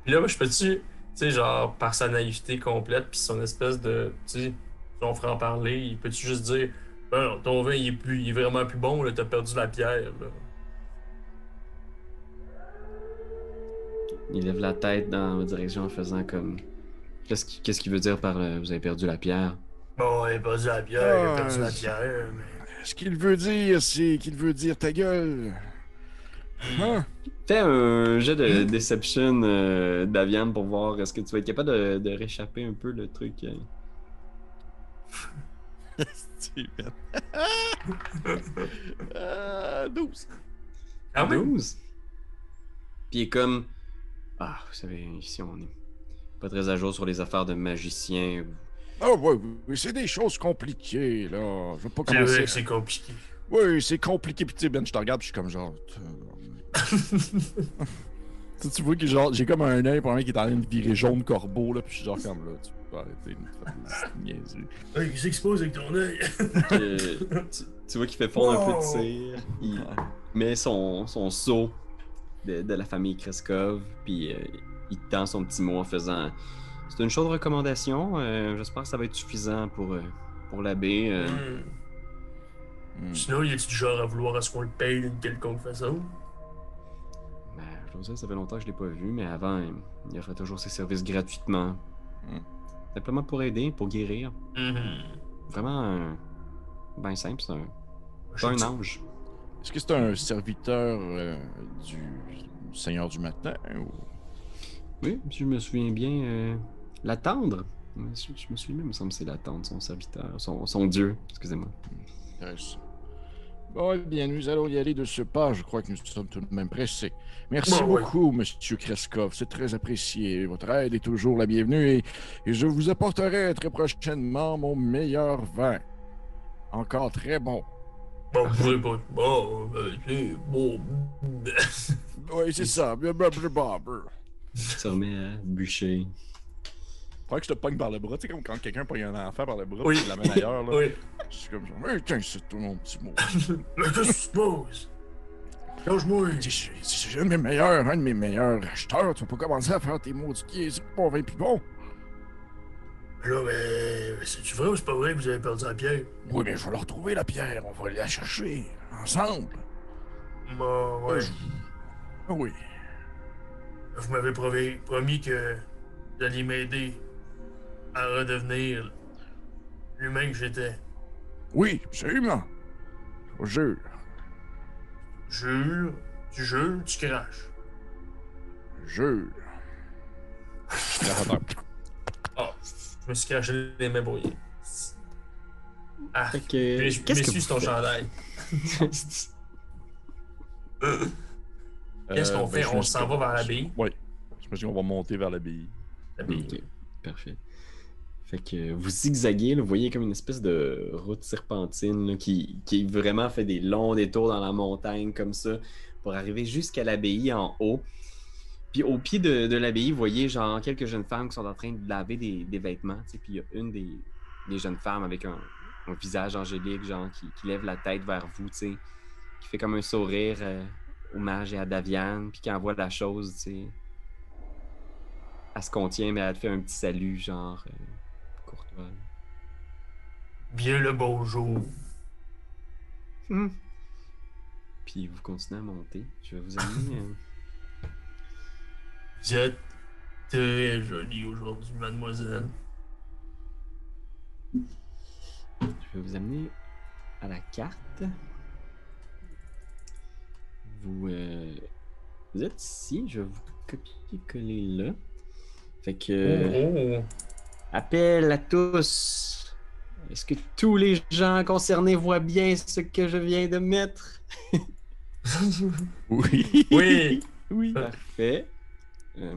Puis là, moi, je peux-tu, tu sais, genre, par sa naïveté complète, puis son espèce de, tu sais, son franc-parler, il peut-tu juste dire, ben non, ton vin, il est, plus, il est vraiment plus bon, là, t'as perdu la pierre, là. Il lève la tête dans ma direction en faisant comme. Qu'est-ce qu'il qu'est-ce qu'il veut dire par euh, vous avez perdu la pierre? Bon, il a perdu la pierre, il a Ah, perdu la c'est- pierre, mais. Ce qu'il veut dire, c'est qu'il veut dire ta gueule. Hein? Fais un jet de Deception euh, d'Aviane pour voir est-ce que tu vas être capable de, de réchapper un peu le truc. euh. Steven. Ah, 12. Quand même. 12. Puis il est comme. Ah, vous savez, ici on est pas très à jour sur les affaires de magiciens. Oh, oui, oui, c'est des choses compliquées, là. Je veux pas C'est vrai commencer. que c'est compliqué. Oui, c'est compliqué. Puis, tu sais, Ben, je te regarde, puis je suis comme genre. Tu, tu vois que genre, j'ai comme un œil pour un mec qui est en train de virer jaune corbeau, là, puis je suis genre comme là, tu peux arrêter de me faire des niaiseries. Hey, qu'est-ce qui se passe avec ton œil? Euh, tu, tu vois qu'il fait fondre un peu de Wow. cire. Il met son, son seau de, de la famille Kreskov. Puis euh, il te tend son petit mot en faisant. C'est une chaude recommandation. euh, J'espère que ça va être suffisant pour, euh, pour l'abbé. euh. Hmm. Hmm. Sinon, il est-tu du genre à vouloir à ce qu'on le paye d'une quelconque façon? Ça fait longtemps que je l'ai pas vu, mais avant, il- offrait toujours ses services gratuitement. Hmm. Simplement pour aider, pour guérir. Mhm. Vraiment, euh, ben simple, c'est un, c'est un ange. Est-ce que c'est un serviteur euh, du Seigneur du Matin ou? Oui, si je me souviens bien, euh, l'attendre. Je, je me souviens même, il me semble que c'est l'attendre, son serviteur, son, son dieu, excusez-moi. Intéressant. Bon, eh bien, nous allons y aller de ce pas. Je crois que nous sommes tout de même pressés. Merci Bon, oui. beaucoup, Monsieur Kreskov. C'est très apprécié. Votre aide est toujours la bienvenue et, et je vous apporterai très prochainement mon meilleur vin. Encore très bon. Bon, pas. Bon, euh, c'est bon. Oui, c'est ça. Se remet à bûcher. Faudrait que je te pogne par le bras. Tu sais, comme quand quelqu'un pogne un enfant par le bras Oui. et l'amène ailleurs. Là. Oui. Je suis comme genre, hey, tiens, c'est tout mon petit mot. Mais qu'est-ce qui se passe? Lâche-moi. C'est- un de mes meilleurs, un de mes meilleurs acheteurs. Tu vas pas commencer à faire tes mots du pied. C'est pas vin plus bon. Là, mais c'est-tu vrai ou c'est pas vrai que vous avez perdu la pierre? Oui, mais je vais leur retrouver la pierre. On va aller la chercher ensemble. Bon, ouais. Oui. Vous m'avez promis, promis que vous alliez m'aider à redevenir l'humain que j'étais. Oui, absolument. Je vous jure. Jure, tu jures, tu craches? Je jure. Ah, je me suis craché les mains brouillées. Ah, Fait que. mais je Qu'est-ce que ton chandail. Euh, Qu'est-ce qu'on ben, fait? On s'en va vers l'abbaye? Oui. Je me dis qu'on va monter vers l'abbaye. L'abbaye. Ok, parfait. Fait que vous zigzaguez, vous voyez comme une espèce de route serpentine qui, qui vraiment fait des longs détours dans la montagne comme ça pour arriver jusqu'à l'abbaye en haut. Puis au pied de, de l'abbaye, vous voyez genre quelques jeunes femmes qui sont en train de laver des, des vêtements. Puis il y a une des, des jeunes femmes avec un, un visage angélique, genre qui, qui lève la tête vers vous, qui fait comme un sourire euh, au mage et à Daviane, puis qui envoie la chose, sais. Elle se contient, mais elle fait un petit salut, genre euh, courtois. Bien le bonjour. Puis vous continuez à monter. Je vais vous amener. euh, Vous êtes très joli aujourd'hui, mademoiselle. Je vais vous amener à la carte. Vous, euh, vous êtes ici, je vais vous copier-coller là. Fait que, Oh, appel à tous. Est-ce que tous les gens concernés voient bien ce que je viens de mettre? Oui. Oui. oui. Parfait. Euh,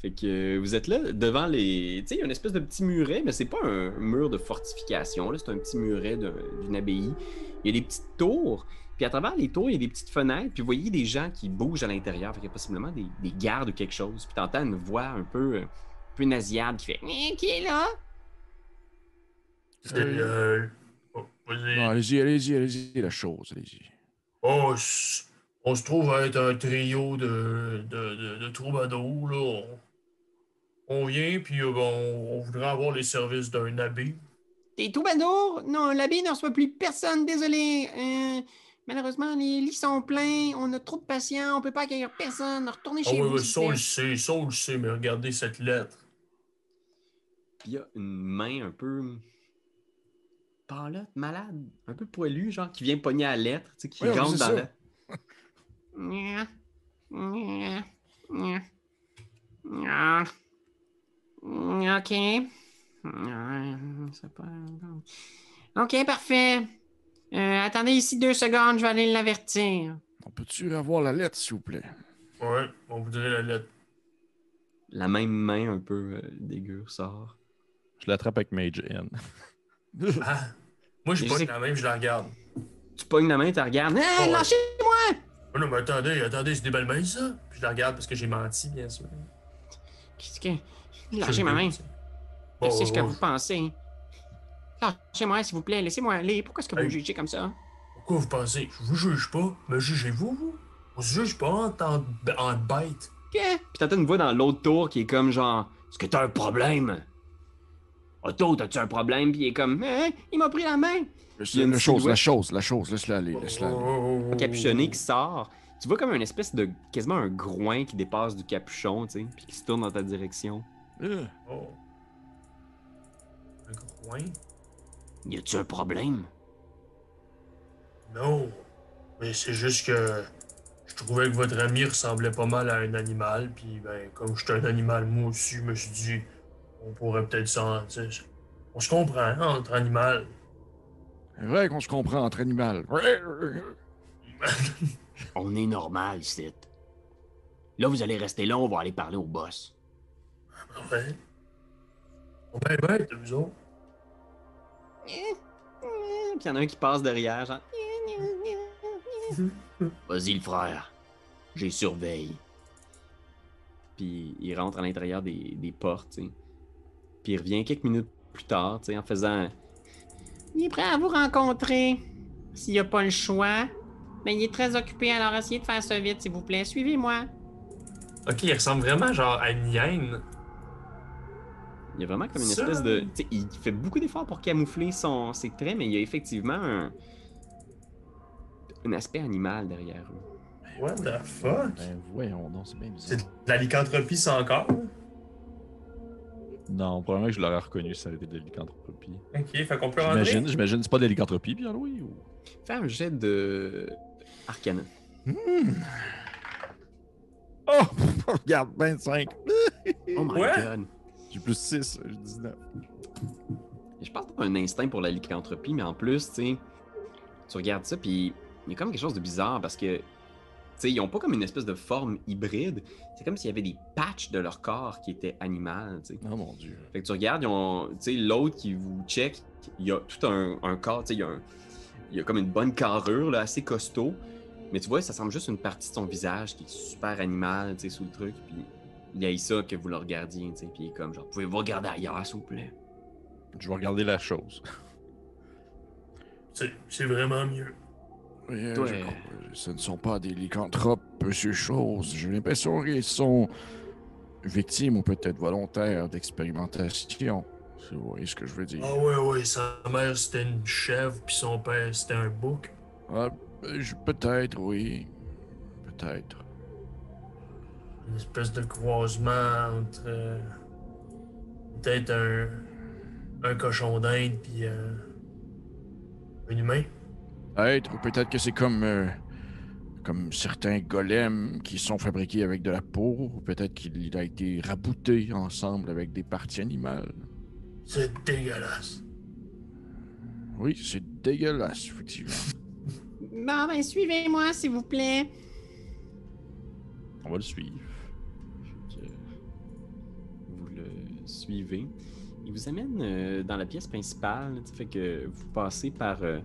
fait que vous êtes là devant les. Tu sais, il y a une espèce de petit muret, mais c'est pas un mur de fortification. là, C'est un petit muret d'une abbaye. Il y a des petites tours. Puis à travers les tours, il y a des petites fenêtres. Puis vous voyez des gens qui bougent à l'intérieur. Fait qu'il y a possiblement des, des gardes ou quelque chose. Puis t'entends une voix un peu, euh, un peu nasillarde qui fait Eh, Qui est là? C'est euh, oh, vas-y. Non, allez-y, allez-y, allez-y, la chose, allez-y. Oh, on se trouve à être un trio de, de, de, de troubadours, là. On, on vient, puis euh, on, on voudrait avoir les services d'un abbé. T'es troubadour Non, l'abbé ne reçoit plus personne, désolé. Euh, malheureusement, les lits sont pleins. On a trop de patients. On peut pas accueillir personne. Retournez Ah chez oui, vous. oui, ça on le sait, ça on le sait, mais regardez cette lettre. Puis il y a une main un peu pâlotte, malade, un peu poilue, genre, qui vient pogner à la lettre, tu sais, qui Ouais, ouais, rentre dans la. Ok. Ok, parfait. Euh, attendez ici deux secondes, je vais aller l'avertir. On peut-tu avoir la lettre, s'il vous plaît? Ouais, on voudrait la lettre. La même main un peu euh, dégueu sort. Je l'attrape avec Mage N. Ah, moi, je c'est- la même, je la regarde. Tu pognes la main, tu la regardes. Hey, Ouais. lâchez-moi! Oh non, mais attendez, attendez, c'est des belles mains, ça. Puis je la regarde parce que j'ai menti, bien sûr. Qu'est-ce que. Lâchez ma main. Bon, C'est ce que ouais, vous pensez? Lâchez-moi, s'il vous plaît. Laissez-moi aller. Pourquoi est-ce que vous Hey. me jugez comme ça? Pourquoi vous pensez? Je vous juge pas, mais jugez-vous, vous? On se juge pas en tant en bête. Que? Puis t'entends une voix dans l'autre tour qui est comme genre Est-ce que t'as un problème? Otto, t'as-tu un problème? Puis il est comme Hein? Il m'a pris la main! C'est une la chose, silhouette. la chose, la chose, laisse-la aller, laisse-la aller. Oh, Capuchonné qui sort. Tu vois comme une espèce de. quasiment un groin qui dépasse du capuchon, tu sais, puis qui se tourne dans ta direction. Euh, Oh. Un groin? Y a-tu un problème? Non. Mais c'est juste que je trouvais que votre ami ressemblait pas mal à un animal, puis ben, comme je suis un animal moi aussi, je me suis dit, on pourrait peut-être s'en. On se comprend hein, entre animal. C'est vrai qu'on se comprend entre animaux. On est normal, ici. Là, vous allez rester là, on va aller parler au boss. Ouais. On ben bête, vous autres? Puis y en a un qui passe derrière, genre. Vas-y, le frère. J'ai surveille. Puis il rentre à l'intérieur des, des portes, tu sais. Puis il revient quelques minutes plus tard, tu sais, en faisant. Il est prêt à vous rencontrer. S'il n'y a pas le choix. Mais il est très occupé, alors essayez de faire ça vite, s'il vous plaît. Suivez-moi. Ok, il ressemble vraiment genre à une hyène. Il y a vraiment comme une Ça- espèce de. tu sais, il fait beaucoup d'efforts pour camoufler son, ses traits, mais il y a effectivement un. Un aspect animal derrière eux. What the fuck? Ben voyons donc, c'est bien C'est bizarre. de la lycanthropie, ça encore? Non, probablement que je l'aurais reconnu si ça avait été de la lycanthropie. Ok, fait qu'on peut rentrer? J'imagine, j'imagine, c'est pas de lycanthropie, Pierre-Louis? Ou... Fais un jet de. Arcana. Oh, regarde, 25. Oh my Ouais. god. J'ai plus 6, j'ai 19. Je pense que t'as un instinct pour la lycanthropie, mais en plus, tu sais, tu regardes ça, puis il y a comme quelque chose de bizarre parce que, tu sais, ils ont pas comme une espèce de forme hybride. C'est comme s'il y avait des patchs de leur corps qui étaient animales, tu sais. Oh mon dieu. Fait que tu regardes, l'autre qui vous check, il y a tout un, un corps, il y a un- il y a comme une bonne carrure, là, assez costaud. Mais tu vois, ça semble juste une partie de son visage qui est super animal, tu sais, sous le truc. Puis il y a ça que vous le regardiez, tu sais. Puis il est comme, genre, pouvez-vous regarder ailleurs, s'il vous plaît? Je vais regarder la chose. C'est c'est vraiment mieux. Oui, euh, Toi, je euh, comprends. Ce ne sont pas des lycanthropes, monsieur Chose. J'ai l'impression qu'ils sont victimes ou peut-être volontaires d'expérimentation. Si vous voyez ce que je veux dire. Ah ouais, ouais, sa mère c'était une chèvre, puis son père c'était un bouc. Ah, euh, je- peut-être, oui. Peut-être. une espèce de croisement entre euh, peut-être un, un cochon d'Inde puis euh, un humain. Peut-être, ou peut-être que c'est comme, euh, comme certains golems qui sont fabriqués avec de la peau, ou peut-être qu'il a été rabouté ensemble avec des parties animales. C'est dégueulasse. Oui, c'est dégueulasse, effectivement. Bon, ben, suivez-moi, s'il vous plaît. On va le suivre. Vous le suivez. Il vous amène euh, dans la pièce principale. Fait que vous passez par euh,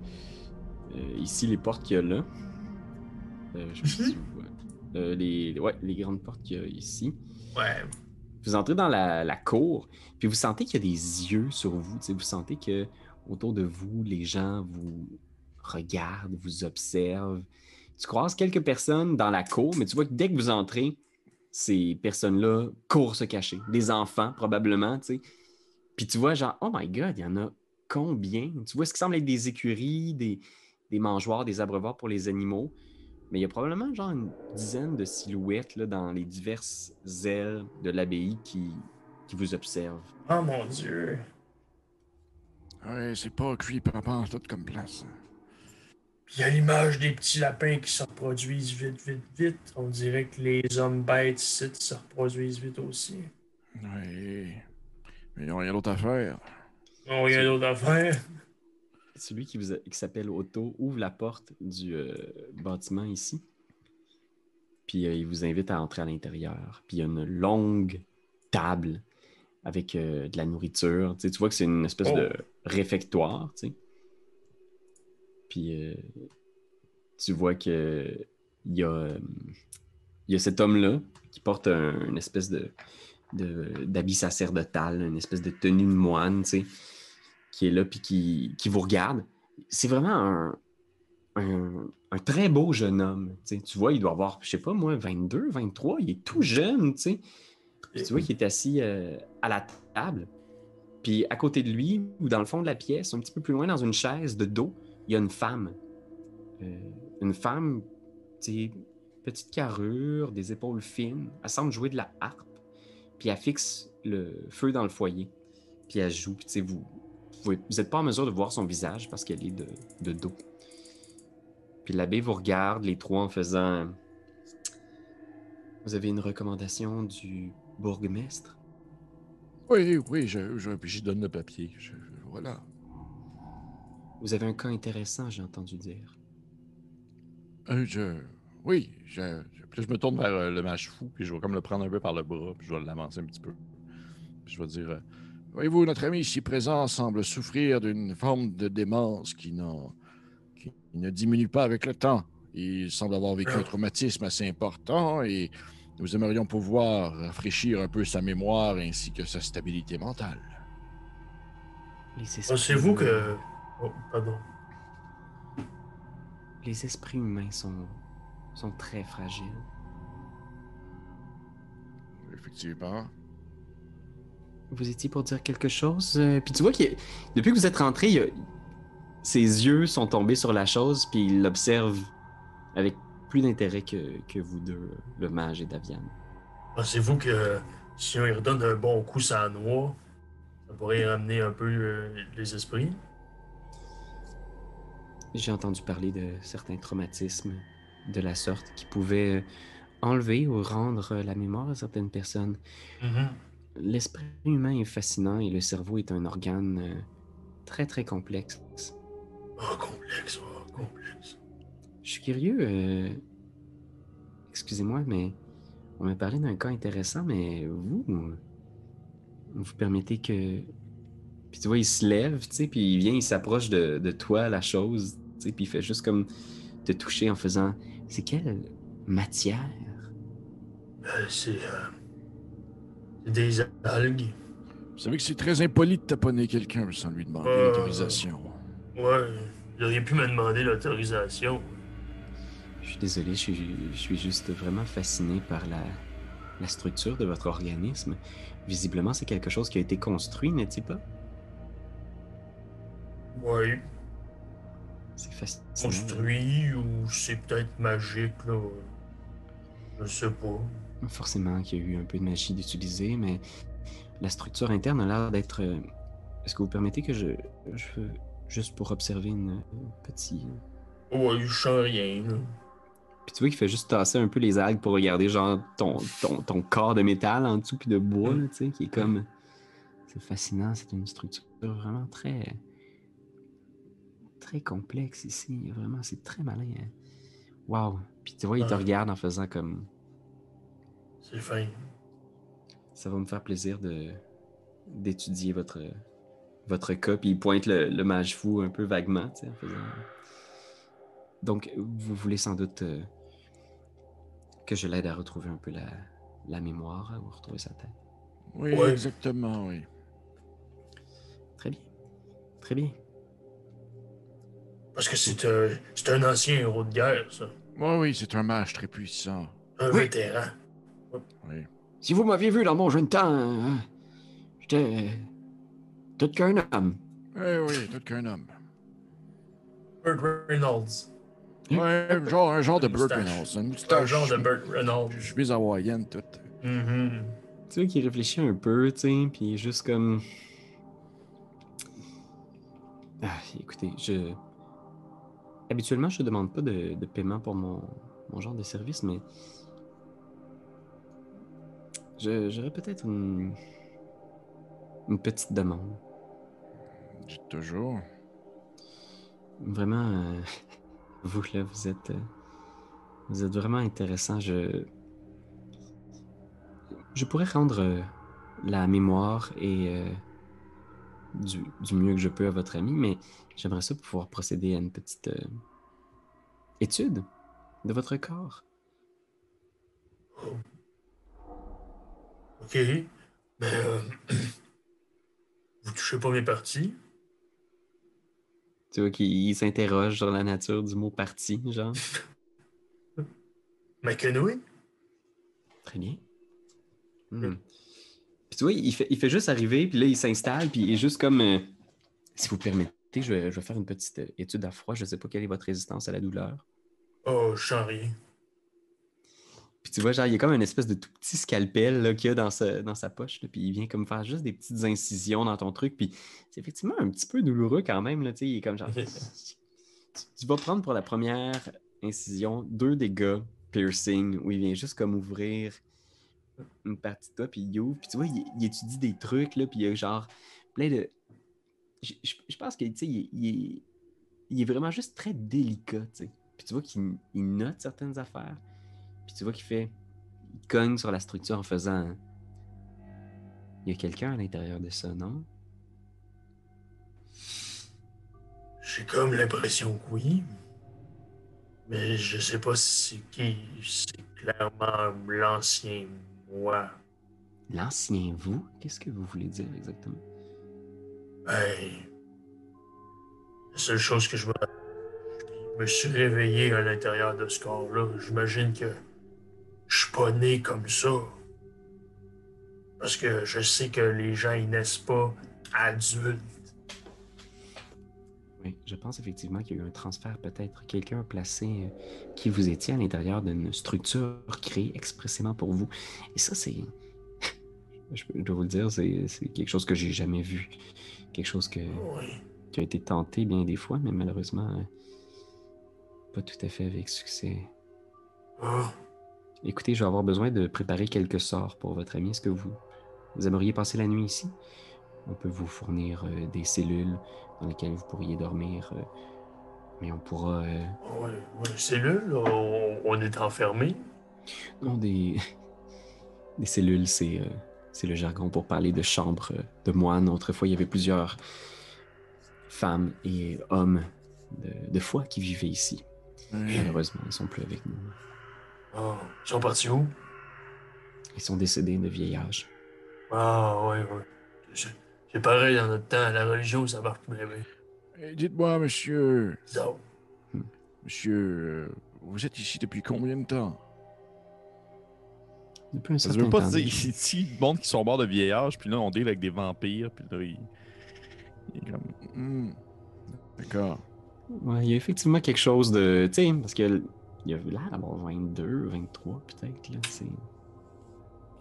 euh, ici les portes qu'il y a là. Euh, je sais pas si vous voyez. Euh, les, ouais, les grandes portes qu'il y a ici. Ouais. Vous entrez dans la, la cour, puis vous sentez qu'il y a des yeux sur vous. Vous sentez que autour de vous, les gens vous regardent, vous observent. Tu croises quelques personnes dans la cour, mais tu vois que dès que vous entrez, ces personnes-là courent se cacher. Des enfants, probablement, tu sais. Puis tu vois, genre, oh my god, il y en a combien? Tu vois ce qui semble être des écuries, des, des mangeoires, des abreuvoirs pour les animaux. Mais il y a probablement genre une dizaine de silhouettes là, dans les diverses ailes de l'abbaye qui, qui vous observent. Oh mon dieu. Ouais, c'est pas cuit pas tout comme place. Puis il y a l'image des petits lapins qui se reproduisent vite, vite, vite. On dirait que les hommes bêtes ici se reproduisent vite aussi. Ouais. Mais ils ont rien d'autre à faire. On rien d'autre à faire. Celui qui, vous a- qui s'appelle Otto ouvre la porte du euh, bâtiment ici. Puis euh, il vous invite à entrer à l'intérieur. Puis il y a une longue table avec euh, de la nourriture. Tu, sais, tu vois que c'est une espèce Oh. de réfectoire. tu sais. Puis tu vois que il y a, il y a cet homme-là qui porte un- une espèce de de- d'habit sacerdotal, une espèce de tenue de moine, tu sais, qui est là puis qui, qui vous regarde. C'est vraiment un, un, très beau jeune homme. tu vois, il doit avoir, je sais pas moi, 22, 23, il est tout jeune, tu sais. Tu vois qu'il est assis euh, à la table. Puis à côté de lui, ou dans le fond de la pièce, un petit peu plus loin, dans une chaise de dos, il y a une femme. Euh, une femme, tu sais, petite carrure, des épaules fines. Elle semble jouer de la harpe. Puis elle fixe le feu dans le foyer. Puis elle joue. Puis tu sais, vous vous n'êtes pas en mesure de voir son visage parce qu'elle est de, de dos. Puis l'abbé vous regarde, les trois, en faisant Vous avez une recommandation du bourgmestre Oui, oui, je, je, j'y donne le papier. Je- voilà. Vous avez un cas intéressant, j'ai entendu dire. Euh, je. Oui, je, je- puis là, je me tourne vers euh, le mage fou, puis je vais comme le prendre un peu par le bras, puis je vais l'avancer un petit peu. Puis je vais dire euh, Voyez-vous, notre ami ici présent semble souffrir d'une forme de démence qui, ne diminue pas avec le temps. Il semble avoir vécu un traumatisme assez important et nous aimerions pouvoir rafraîchir un peu sa mémoire ainsi que sa stabilité mentale. Pensez-vous que. Oh, pardon. les esprits humains sont, sont très fragiles. Effectivement. Vous étiez pour dire quelque chose? Euh, puis tu vois que depuis que vous êtes rentré, il y a- ses yeux sont tombés sur la chose, puis il l'observe avec plus d'intérêt que, que vous deux, le mage et Davian. Pensez-vous que si on lui redonne un bon coup sans noix, ça pourrait ramener un peu euh, les esprits? J'ai entendu parler de certains traumatismes de la sorte qui pouvaient euh, enlever ou rendre la mémoire à certaines personnes. Mhm. L'esprit humain est fascinant et le cerveau est un organe euh, très très complexe. Oh, complexe, oh, complexe. Je suis curieux, euh, excusez-moi, mais on m'a parlé d'un cas intéressant, mais vous, vous permettez que... Puis tu vois, il se lève, tu sais, puis il vient, il s'approche de, de toi, la chose, tu sais, puis il fait juste comme te toucher en faisant... C'est quelle matière? Euh, c'est. euh, c'est des algues. Vous savez que c'est très impoli de taponner quelqu'un sans lui demander Euh. l'autorisation. Ouais, vous auriez pu me demander l'autorisation. Je suis désolé, je suis, je suis juste vraiment fasciné par la, la structure de votre organisme. Visiblement, c'est quelque chose qui a été construit, n'est-il pas? Ouais, C'est fascinant. construit ou c'est peut-être magique, là. Je sais pas. Forcément qu'il y a eu un peu de magie d'utiliser, mais la structure interne a l'air d'être. euh, Est-ce que vous permettez que je, je juste pour observer une, une petite. Ouais, je sens rien, là. Puis tu vois qu'il fait juste tasser un peu les algues pour regarder genre ton, ton, ton corps de métal en dessous puis de bois, là, tu sais, qui est comme. C'est fascinant, c'est une structure vraiment très. très complexe ici. Vraiment, c'est très malin. hein. Wow. Puis tu vois, il te regarde en faisant comme. C'est fin. Ça va me faire plaisir de d'étudier votre votre cas. Puis il pointe le, le mage fou un peu vaguement, tu sais, en faisant. Donc, vous voulez sans doute euh, que je l'aide à retrouver un peu la, la mémoire, hein, ou à retrouver sa tête? Oui, Ouais. exactement, oui. Très bien. Très bien. Parce que c'est un, c'est un ancien héros de guerre, ça. Oui, oui, c'est un mage très puissant. Un Oui. vétéran. Oui. Si vous m'aviez vu dans mon jeune temps, hein, j'étais tout qu'un homme. Oui, oui, tout qu'un homme. Burt Reynolds. Ouais, genre, un genre de Burt. Reynolds. Une un genre de Burt Reynolds. Je suis hawaïenne, tout. Mhm. Tu vois qu'il réfléchit un peu, tu sais, puis juste comme. Ah, écoutez, je. Habituellement, je ne demande pas de, de paiement pour mon, mon genre de service, mais. J'aurais peut-être une. Une petite demande. Toujours. Vraiment, euh, vous là, vous êtes, euh, vous êtes vraiment intéressant. Je, je pourrais rendre euh, la mémoire et euh, du, du mieux que je peux à votre ami, mais j'aimerais ça pour pouvoir procéder à une petite étude de votre corps. Ok. Mais euh, vous touchez pas mes parties. Tu vois qu'il il s'interroge sur la nature du mot parti, genre. McEnway? Très bien. Hmm. Puis tu vois, il fait, il fait juste arriver, puis là, il s'installe, puis il est juste comme. euh, si vous permettez, je vais, je vais faire une petite euh, étude à froid. Je sais pas quelle est votre résistance à la douleur. Oh, je sens rien. Puis tu vois, genre, il y a comme une espèce de tout petit scalpel là, qu'il y a dans sa, dans sa poche, là, puis il vient comme faire juste des petites incisions dans ton truc, puis c'est effectivement un petit peu douloureux quand même, là, il est comme genre... tu, vas prendre pour la première incision deux dégâts piercing, où il vient juste comme ouvrir une partie de toi, puis il ouvre, puis tu vois, il, il étudie des trucs, là, puis il y a genre plein de... Je, je- je pense que, tu sais, il, est- il est- il est vraiment juste très délicat, sais. Puis tu vois qu'il il note certaines affaires. Puis tu vois qu'il fait. Il cogne sur la structure en faisant. Il y a quelqu'un à l'intérieur de ça, non? J'ai comme l'impression que oui. Mais je sais pas si c'est qui. C'est clairement l'ancien moi. L'ancien vous? Qu'est-ce que vous voulez dire exactement? Ben. La seule chose que je me. Je me suis réveillé à l'intérieur de ce corps-là. J'imagine que. Je suis pas né comme ça. Parce que je sais que les gens, ils naissent pas adultes. Oui, je pense effectivement qu'il y a eu un transfert, peut-être. Quelqu'un a placé euh, qui vous étiez à l'intérieur d'une structure créée expressément pour vous. Et ça, c'est. je, dois vous le dire, c'est quelque chose que j'ai jamais vu. Quelque chose que. Oui. qui a été tenté bien des fois, mais malheureusement, euh, pas tout à fait avec succès. Ah, Écoutez, je vais avoir besoin de préparer quelques sorts pour votre ami. Est-ce que vous, vous aimeriez passer la nuit ici? On peut vous fournir euh, des cellules dans lesquelles vous pourriez dormir, euh, mais on pourra... euh, ouais, ouais, cellule, là, on, on est enfermé. non, des, des cellules, c'est c'est le jargon pour parler de chambres euh, de moines. Autrefois, il y avait plusieurs femmes et hommes de, de foi qui vivaient ici. Oui. Malheureusement, ils sont plus avec nous. Ils sont partis où? Ils sont décédés de vieil âge. Ah, ouais, ouais. C'est- pareil dans notre temps, la religion, ça marche bien, bien. Eh, Dites-moi, monsieur, Bizarre. monsieur, euh, vous êtes ici depuis combien de temps? Depuis un Ça certain veut pas temps dire ici, le monde qui sont morts de vieillage, puis là, on deal avec des vampires, puis là, il, il est comme. Hmm. D'accord. Ouais, il y a effectivement quelque chose de. Tu sais, parce que il a l'air d'avoir 22, 23 peut-être. Là, c'est...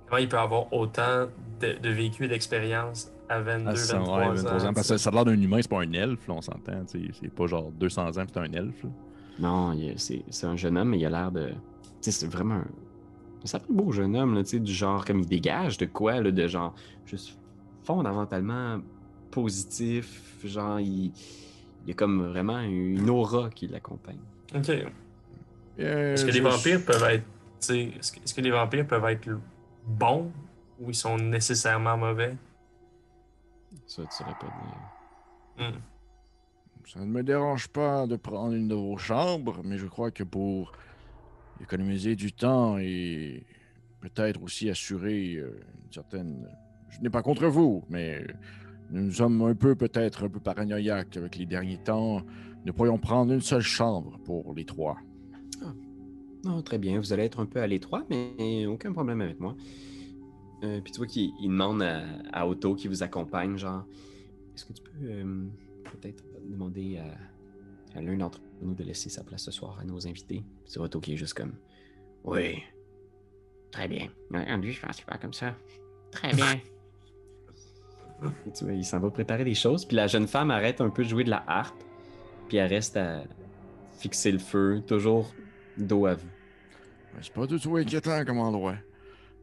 Comment il peut avoir autant de, de vécu et d'expérience à 22, Ah, ça, 23, ouais, 23 ans? Parce que ça? a l'air d'un humain, c'est pas un elfe, là, on s'entend. C'est pas genre 200 ans, c'est un elfe. là. Non, c'est, c'est un jeune homme, mais il a l'air de. Tu sais, c'est vraiment un. Ça fait un beau jeune homme, là, tu sais, du genre, comme il dégage de quoi, là, de genre, juste fondamentalement positif. Genre, il, il y a comme vraiment une aura qui l'accompagne. Ok. Euh, Est-ce que les vampires peuvent être. Est-ce que, les vampires peuvent être bons ou ils sont nécessairement mauvais? Ça, tu saurais pas dire. Hmm. Ça ne me dérange pas de prendre une de vos chambres, mais je crois que pour économiser du temps et peut-être aussi assurer euh, une certaine... Je n'ai pas contre vous, mais nous sommes un peu peut-être un peu paranoïaques avec les derniers temps. Nous pourrions prendre une seule chambre pour les trois. Non, très bien. Vous allez être un peu à l'étroit, mais aucun problème avec moi. Euh, puis tu vois qu'il il demande à, à Otto qui vous accompagne, genre, est-ce que tu peux euh, peut-être demander à, à l'un d'entre nous de laisser sa place ce soir à nos invités? Puis c'est Otto qui est juste comme, oui, très bien. Lui, je pense qu'il va comme ça. Très bien. Tu vois, il s'en va préparer des choses, puis la jeune femme arrête un peu de jouer de la harpe, puis elle reste à fixer le feu, toujours dos. Mais C'est pas du tout inquiétant comme endroit.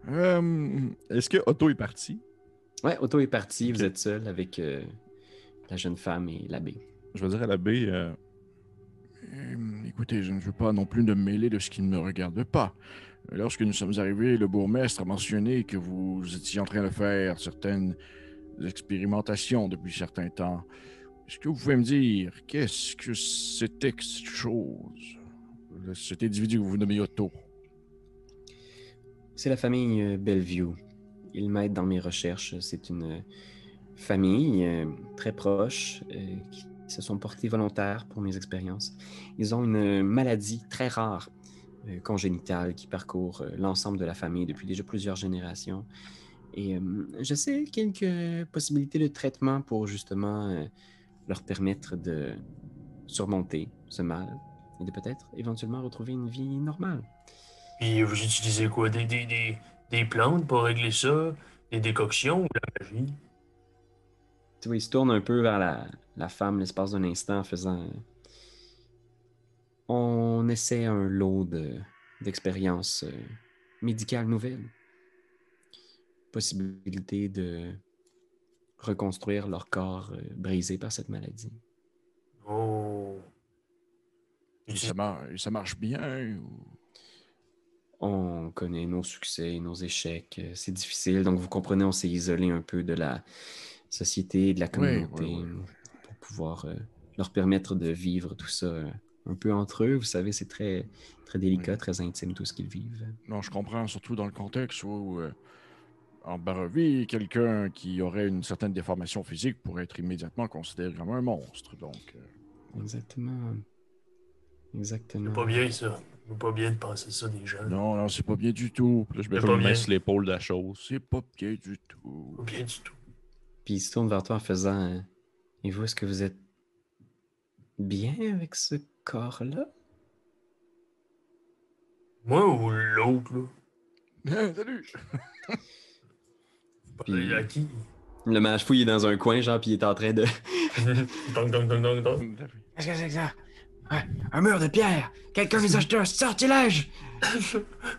Euh, Est-ce que Otto est parti? Ouais, Otto est parti, vous êtes seul avec euh, la jeune femme et l'abbé. Je veux dire à l'abbé, Euh, écoutez, je ne veux pas non plus me mêler de ce qui ne me regarde pas. Lorsque nous sommes arrivés, le bourgmestre a mentionné que vous étiez en train de faire certaines expérimentations depuis certains temps. Est-ce que vous pouvez me dire qu'est-ce que c'était que cette chose? Cet individu que vous nommez Otto. C'est la famille euh, Bellevue. Ils m'aident dans mes recherches. C'est une euh, famille euh, très proche qui se sont portés volontaires pour mes expériences. Ils ont une maladie très rare, congénitale, qui parcourt l'ensemble de la famille depuis déjà plusieurs générations. Et je sais quelques possibilités de traitement pour justement leur permettre de surmonter ce mal et de peut-être éventuellement retrouver une vie normale. Puis vous utilisez quoi? Des, des, des, des plantes pour régler ça? Des décoctions ou la magie? Tu vois, il se tourne un peu vers la, la femme l'espace d'un instant en faisant. euh, On essaie un lot de- d'expériences euh, médicales nouvelles. Possibilité de reconstruire leur corps euh, brisé par cette maladie. Oh. Et ça, mar- et ça marche bien? ou- On connaît nos succès, nos échecs. euh, C'est difficile. Donc, vous comprenez, on s'est isolé un peu de la société, de la communauté, oui, oui, oui. pour pouvoir euh, leur permettre de vivre tout ça euh, un peu entre eux. Vous savez, c'est très, très délicat, très intime tout ce qu'ils vivent. Non, je comprends, surtout dans le contexte où, euh, en Barovie, quelqu'un qui aurait une certaine déformation physique pourrait être immédiatement considéré comme un monstre. Donc, Exactement. Exactement. C'est pas bien ça. C'est pas bien de penser ça des gens. non, non, c'est pas bien du tout. là, je C'est mets pas pas une bien. main sur l'épaule de la chose. C'est pas bien du tout. Pas bien du tout. Puis il se tourne vers toi en faisant euh, Et vous, est-ce que vous êtes bien avec ce corps-là Moi ou l'autre, là? Salut! Puis- à qui? Le mage fou, il est dans un coin, genre, puis il est en train de. dong, dong, dong, dong, dong. Qu'est-ce que c'est que ça? Un mur de pierre! Quelqu'un nous a acheté un sortilège!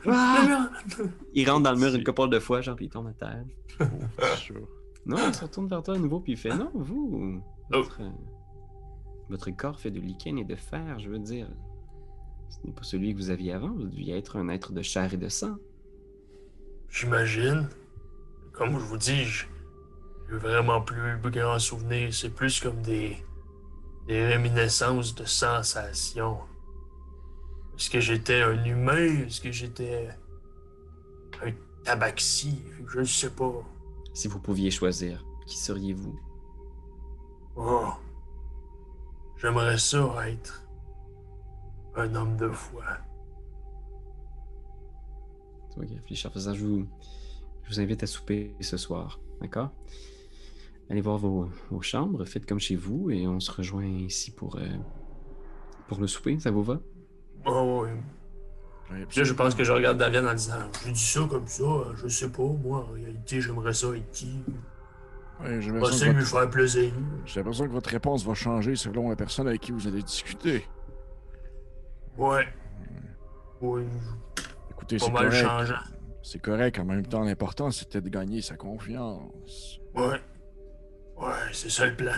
Ah! Il rentre dans le mur une couple de fois, genre, puis il tombe à terre. Non, il se retourne vers toi à nouveau, puis il fait Non, vous. Votre, euh, votre corps fait de lichen et de fer, je veux dire. Ce n'est pas celui que vous aviez avant, vous deviez être un être de chair et de sang. J'imagine. Comme je vous dis, je- j'ai vraiment plus grand souvenir. C'est plus comme des, des réminiscences de sensations. Est-ce que j'étais un humain? Est-ce que j'étais un tabaxi? Je ne sais pas. Si vous pouviez choisir, qui seriez-vous? Oh. J'aimerais ça être un homme de foi. Réfléchit en faisant je vous, je vous invite à souper ce soir, d'accord? Allez voir vos, vos chambres, faites comme chez vous et on se rejoint ici pour, euh, pour le souper, ça vous va? Oh, oui. Ouais, Puis là, je pense que je regarde Davian en disant J'ai dit ça comme ça, je sais pas, moi, en réalité, j'aimerais ça être qui Ouais, j'ai l'impression ça que lui votre- faire plaisir. j'ai l'impression que votre réponse va changer selon la personne avec qui vous allez discuter. Ouais. Oui, Écoutez, c'est correct. C'est correct. En même temps, l'important, c'était de gagner sa confiance. Ouais. Ouais, c'est ça le plan.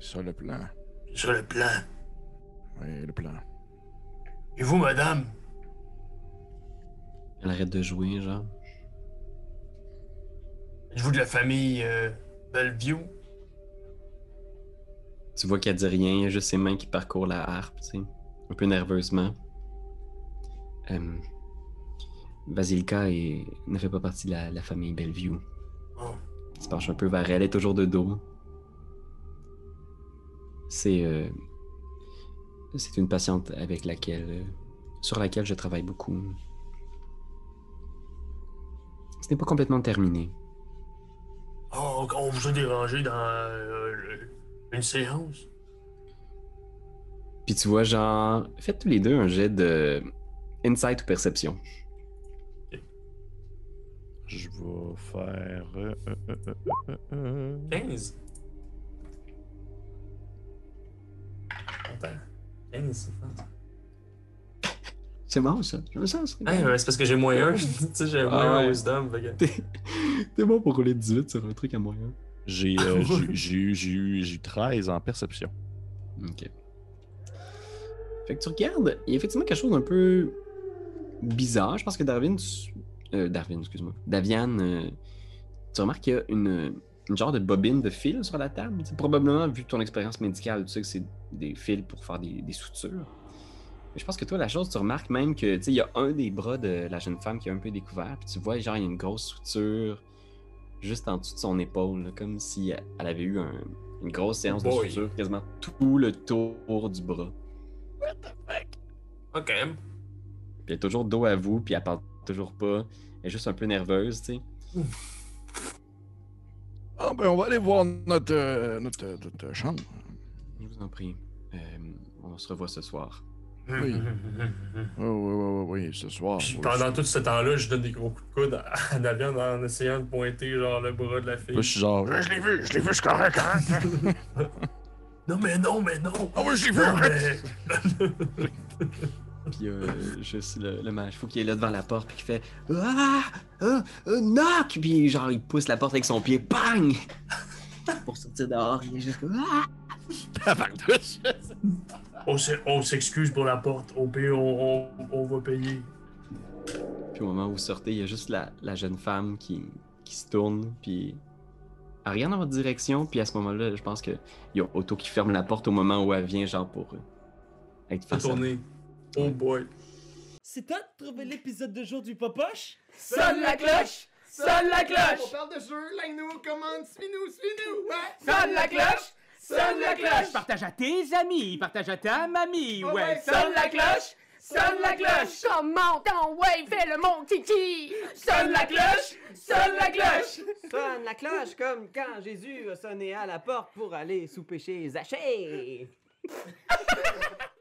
C'est ça le plan. C'est ça le plan. Oui, le plan. Et vous, madame? Elle arrête de jouer, genre. Êtes-vous de la famille euh, Bellevue? Tu vois qu'elle dit rien, il y a juste ses mains qui parcourent la harpe, tu sais, un peu nerveusement. Euh, Vasilka est- ne fait pas partie de la, la famille Bellevue. Oh. Il se penche un peu vers elle, elle est toujours de dos. C'est euh, c'est une patiente avec laquelle euh, sur laquelle je travaille beaucoup. Ce n'est pas complètement terminé. Oh, on vous a dérangé dans euh, une séance? Puis tu vois, genre, faites tous les deux un jet de insight ou perception. Je vais faire. euh, euh, euh, euh, euh, 15 Attends. 15, c'est fort. C'est bon, ça. J'aime ça. c'est ouais, parce que j'ai moins 1. tu sais, j'ai Ah moins 1 ouais. wisdom. que- T'es bon pour rouler 18 sur un truc à moyen. J'ai euh, eu- j'ai eu j'ai eu 13 en perception. Ok. Fait que tu regardes, il y a effectivement quelque chose d'un peu bizarre. Je pense que Darwin. tu- Euh, Darwin, excuse-moi. Davian, euh, tu remarques qu'il y a une, une genre de bobine de fil sur la table? Probablement, vu ton expérience médicale, tu sais que c'est des fils pour faire des, des soutures. Mais je pense que toi, la chose, tu remarques même que, il y a un des bras de la jeune femme qui est un peu découvert. Puis tu vois, genre, il y a une grosse souture juste en dessous de son épaule, là, comme si elle avait eu un- une grosse séance de Boy. suture quasiment tout le tour du bras. Ok. Puis elle est toujours dos à vous, puis elle parle toujours pas. Elle est juste un peu nerveuse, tu sais. Ah, ben, on va aller voir notre, euh, notre, euh, notre chambre. Je vous en prie. Euh, on se revoit ce soir. Oui. Oui, oui, oui, oui, ce soir. Puis pendant tout ce temps-là, je donne des gros coups de coude à Davian en essayant de pointer genre le bras de la fille. Je suis genre. Je l'ai vu, je l'ai vu, c'est correct, hein? Non, mais non, mais non! Ah oui, je l'ai vu, Non, mais... Puis euh, juste le, le mage. Fou qui est là devant la porte, puis qui fait Ah! Euh, euh, Knock Puis genre, il pousse la porte avec son pied, bang! Pour sortir dehors, il est juste comme Ah on s'excuse pour la porte. Au pire, on, on, on va payer. Puis au moment où vous sortez, il y a juste la, la jeune femme qui, qui se tourne, puis elle regarde dans votre direction, puis à ce moment-là, je pense qu'il y a Otto qui ferme la porte au moment où elle vient, genre pour euh, être face à. Oh boy. C'est toi de trouver l'épisode de jour du Popoche? Sonne la cloche! Sonne la cloche! On parle de jeu, like-nous, commande, suis-nous, suis-nous! Ouais! Sonne la cloche! Sonne la cloche! Partage à tes amis, partage à ta mamie, Oh ouais. Sonne la cloche! Sonne la cloche! Comment ton ouais, fais le mon kiki! Sonne la cloche! Sonne la cloche! Sonne la cloche comme quand Jésus a sonné à la porte pour aller souper chez Zachée.